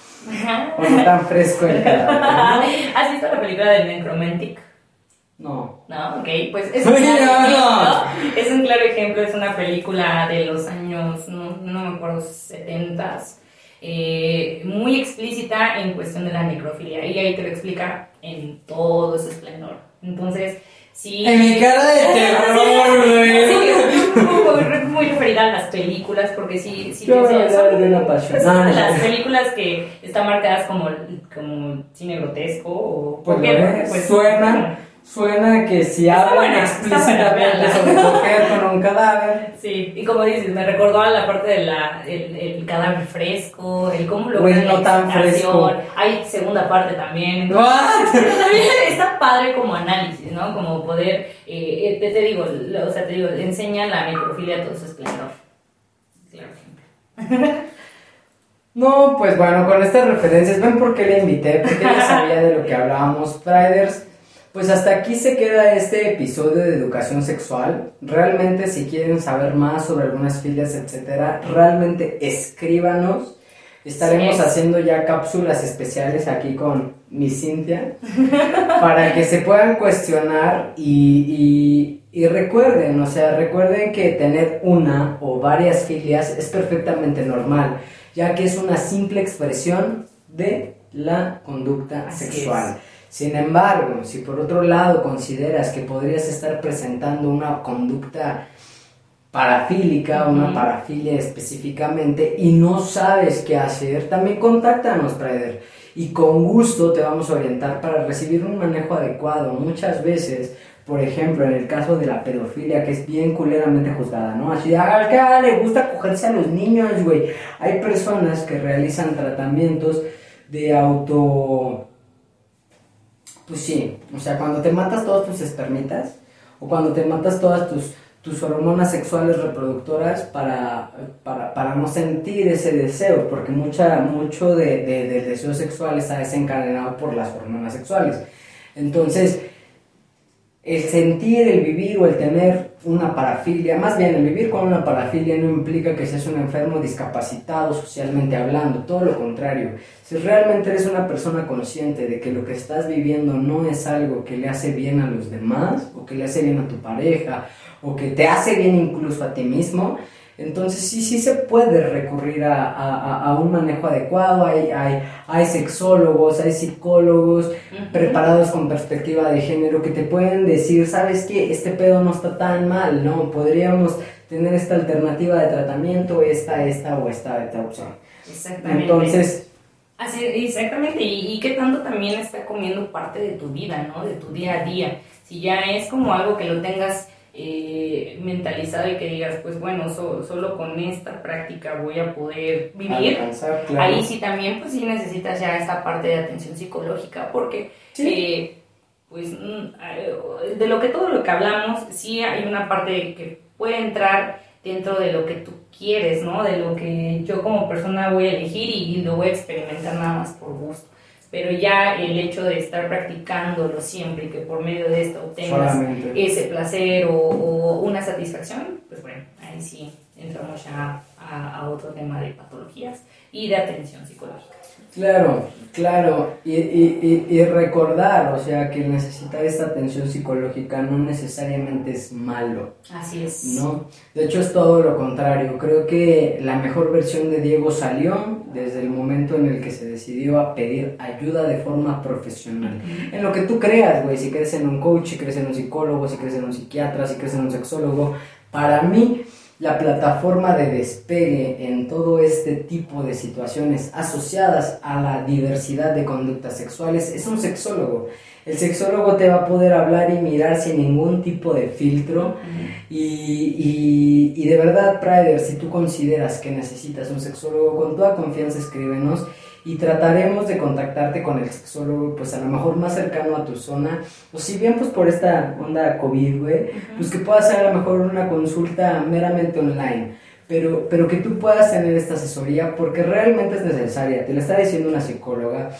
o no tan fresco el cadáver. ¿Has visto la película del Necromantic? No. No, ok, pues es un, claro ejemplo, es un claro ejemplo, es una película de los años, no, no me acuerdo, 70 eh, muy explícita en cuestión de la necrofilia y ahí te lo explica en todo su esplendor. Entonces, sí. En mi cara de terror. Sí, muy, referida a las películas, porque sí, sí Yo te son, de una pasión. las películas que están marcadas como, como cine grotesco o. Pues, pues suena Suena que si hablan explícitamente sobre coger con un cadáver. Sí, y como dices, me recordó a la parte del el, el cadáver fresco, el cómo lo pues no tan fresco. Hay segunda parte también. Pero también está padre como análisis, ¿no? Como poder, eh, te, te, digo, o sea, te digo, enseña la necrofilia a todo su esplendor. Claro. No, pues bueno, con estas referencias, ven por qué le invité, porque ya sabía de lo que hablábamos. Traders pues hasta aquí se queda este episodio de educación sexual. Realmente si quieren saber más sobre algunas filias, etcétera, realmente escríbanos. Estaremos haciendo ya cápsulas especiales aquí con mi Cintia para que se puedan cuestionar y, y, recuerden, o sea, recuerden que tener una o varias filias es perfectamente normal, ya que es una simple expresión de la conducta sexual. Sin embargo, si por otro lado consideras que podrías estar presentando una conducta parafílica, una parafilia específicamente, y no sabes qué hacer, también contáctanos, Prader. Y con gusto te vamos a orientar para recibir un manejo adecuado. Muchas veces, por ejemplo, en el caso de la pedofilia, que es bien culeramente juzgada, ¿no? Así, ah, que le gusta cogerse a los niños, güey. Hay personas que realizan tratamientos de auto pues sí, o sea, cuando te matas todos tus espermitas o cuando te matas todas tus, tus hormonas sexuales reproductoras para, para, no sentir ese deseo, porque mucha, mucho de, del deseo sexual está desencadenado por las hormonas sexuales. Entonces, el sentir, el vivir o el tener una parafilia, más bien el vivir con una parafilia no implica que seas un enfermo discapacitado socialmente hablando, todo lo contrario. Si realmente eres una persona consciente de que lo que estás viviendo no es algo que le hace bien a los demás, o que le hace bien a tu pareja, o que te hace bien incluso a ti mismo, entonces sí, sí se puede recurrir a, un manejo adecuado, hay, hay, hay sexólogos, hay psicólogos preparados con perspectiva de género que te pueden decir, sabes que este pedo no está tan mal, ¿no? Podríamos tener esta alternativa de tratamiento, esta, esta o esta, esta opción. Exactamente. Entonces... Así, exactamente, y, y qué tanto también está comiendo parte de tu vida, ¿no? De tu día a día. Si ya es como algo que lo tengas eh, mentalizado y que digas, pues bueno, solo con esta práctica voy a poder vivir, ahí sí también, pues sí necesitas ya esta parte de atención psicológica, porque eh, pues mm, eh, de lo que todo lo que hablamos, sí hay una parte que puede entrar dentro de lo que tú quieres, ¿no? De lo que yo como persona voy a elegir y lo voy a experimentar nada más por gusto pero ya el hecho de estar practicándolo siempre y que por medio de esto obtengas ese placer o, una satisfacción, pues bueno, ahí sí entramos ya a otro tema de patologías y de atención psicológica. Claro, claro, y, y, y, recordar, o sea, que necesitar esta atención psicológica no necesariamente es malo. Así es. ¿No? De hecho es todo lo contrario. Creo que la mejor versión de Diego salió desde el momento en el que se decidió a pedir ayuda de forma profesional. En lo que tú creas, güey, si crees en un coach, si crees en un psicólogo, si crees en un psiquiatra, si crees en un sexólogo, para mí la plataforma de despegue en todo este tipo de situaciones asociadas a la diversidad de conductas sexuales es un sexólogo. El sexólogo te va a poder hablar y mirar sin ningún tipo de filtro. y, y, de verdad, Prider, si tú consideras que necesitas un sexólogo, con toda confianza escríbenos y trataremos de contactarte con el sexólogo, pues a lo mejor más cercano a tu zona, o si bien pues por esta onda COVID, güey, pues que pueda ser a lo mejor una consulta meramente online, pero, pero que tú puedas tener esta asesoría porque realmente es necesaria, te lo está diciendo una psicóloga,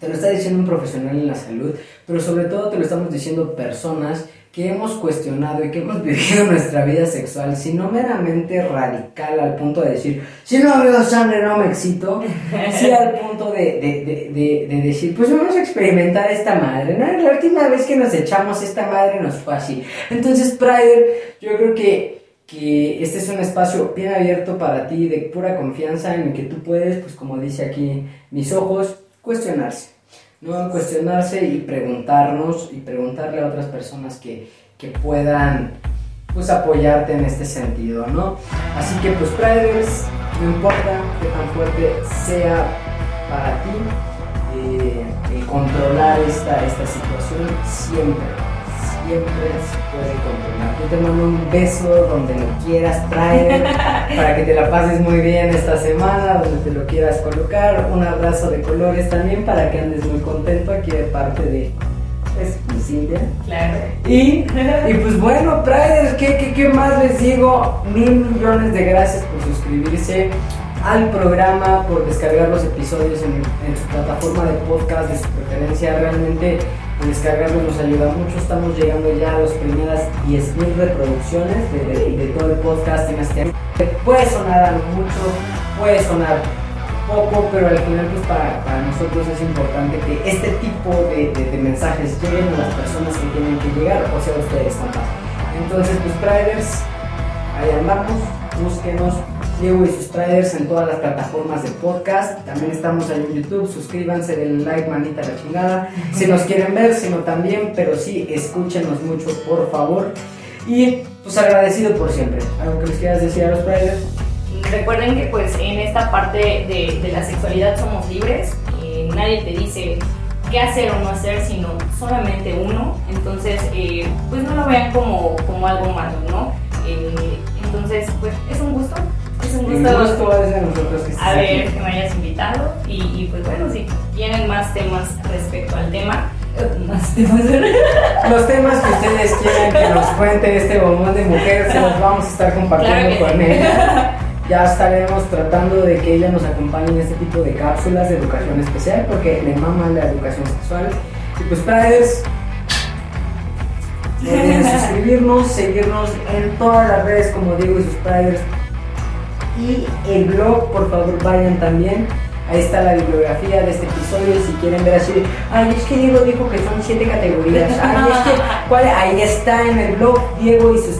te lo está diciendo un profesional en la salud, pero sobre todo te lo estamos diciendo personas que hemos cuestionado y que hemos vivido nuestra vida sexual, si no meramente radical al punto de decir, si no veo sangre no me excito, sí al punto de, de, de, de, decir, pues vamos a experimentar esta madre, ¿no? La última vez que nos echamos esta madre nos fue así. Entonces, Prider, yo creo que, que este es un espacio bien abierto para ti, de pura confianza, en el que tú puedes, pues como dice aquí mis ojos, cuestionarse no cuestionarse y preguntarnos y preguntarle a otras personas que, que puedan pues apoyarte en este sentido, ¿no? Así que pues Priders, no importa qué tan fuerte sea para ti, eh, controlar esta, esta situación siempre siempre se puede controlar. Yo te mando un beso donde lo quieras traer para que te la pases muy bien esta semana, donde te lo quieras colocar. Un abrazo de colores también para que andes muy contento aquí de parte de es Silvia. Claro. Y, y pues bueno, Priders, ¿qué, ¿qué, qué, más les digo? Mil millones de gracias por suscribirse al programa, por descargar los episodios en, en su plataforma de podcast de su preferencia. Realmente descargarlo nos ayuda mucho. Estamos llegando ya a las primeras 10.000 reproducciones de, todo el podcast en este año. Puede sonar mucho, puede sonar poco, pero al final pues para, nosotros es importante que este tipo de, mensajes lleguen a las personas que tienen que llegar, o sea, ustedes también. Entonces, pues, Priders, ahí andamos, búsquenos, Sus traders en todas las plataformas de podcast. También estamos ahí en YouTube. Suscríbanse, denle like, manita la chingada. Si nos quieren ver, sino también, pero sí, escúchenos mucho, por favor. Y pues agradecido por siempre. ¿Algo que les quieras decir a los traders? Recuerden que pues en esta parte de, la sexualidad somos libres. Eh, nadie te dice qué hacer o no hacer, sino solamente uno. Entonces, eh, pues no lo vean como, como algo malo, ¿no? Eh, entonces, pues es un gusto es un gusto, a ver que me hayas invitado y, pues bueno, si tienen más temas respecto al tema, más temas. Los temas que ustedes quieran que nos cuente este bombón de mujer, se los vamos a estar compartiendo con ella. Ya estaremos tratando de que ella nos acompañe en este tipo de cápsulas de educación especial porque le mama la educación sexual. Y pues no olviden suscribirnos, seguirnos en todas las redes como Diego y sus Priders. Y el blog, por favor, vayan también. Ahí está la bibliografía de este episodio. Si quieren ver así, ay, es que Diego dijo que son siete categorías. Ay, es que, ¿cuál? Ahí está en el blog diego y sus.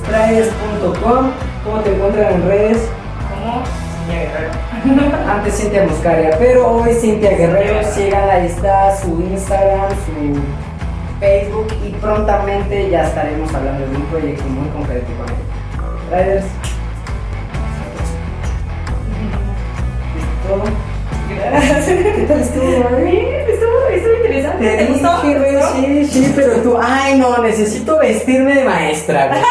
¿Cómo te encuentran en redes? ¿Cómo? Cintia Guerrero. Antes Cintia Muscaria, pero hoy Cintia Guerrero, sigan, ahí está su Instagram, su Facebook y prontamente ya estaremos hablando de un proyecto muy concreto con él. Riders. ¿Qué tal estuvo, estuvo, estuvo interesante. Te ¿Te gustó? dije, ¿Te güey, gustó? sí, sí, pero tú, ay no, necesito vestirme de maestra, güey.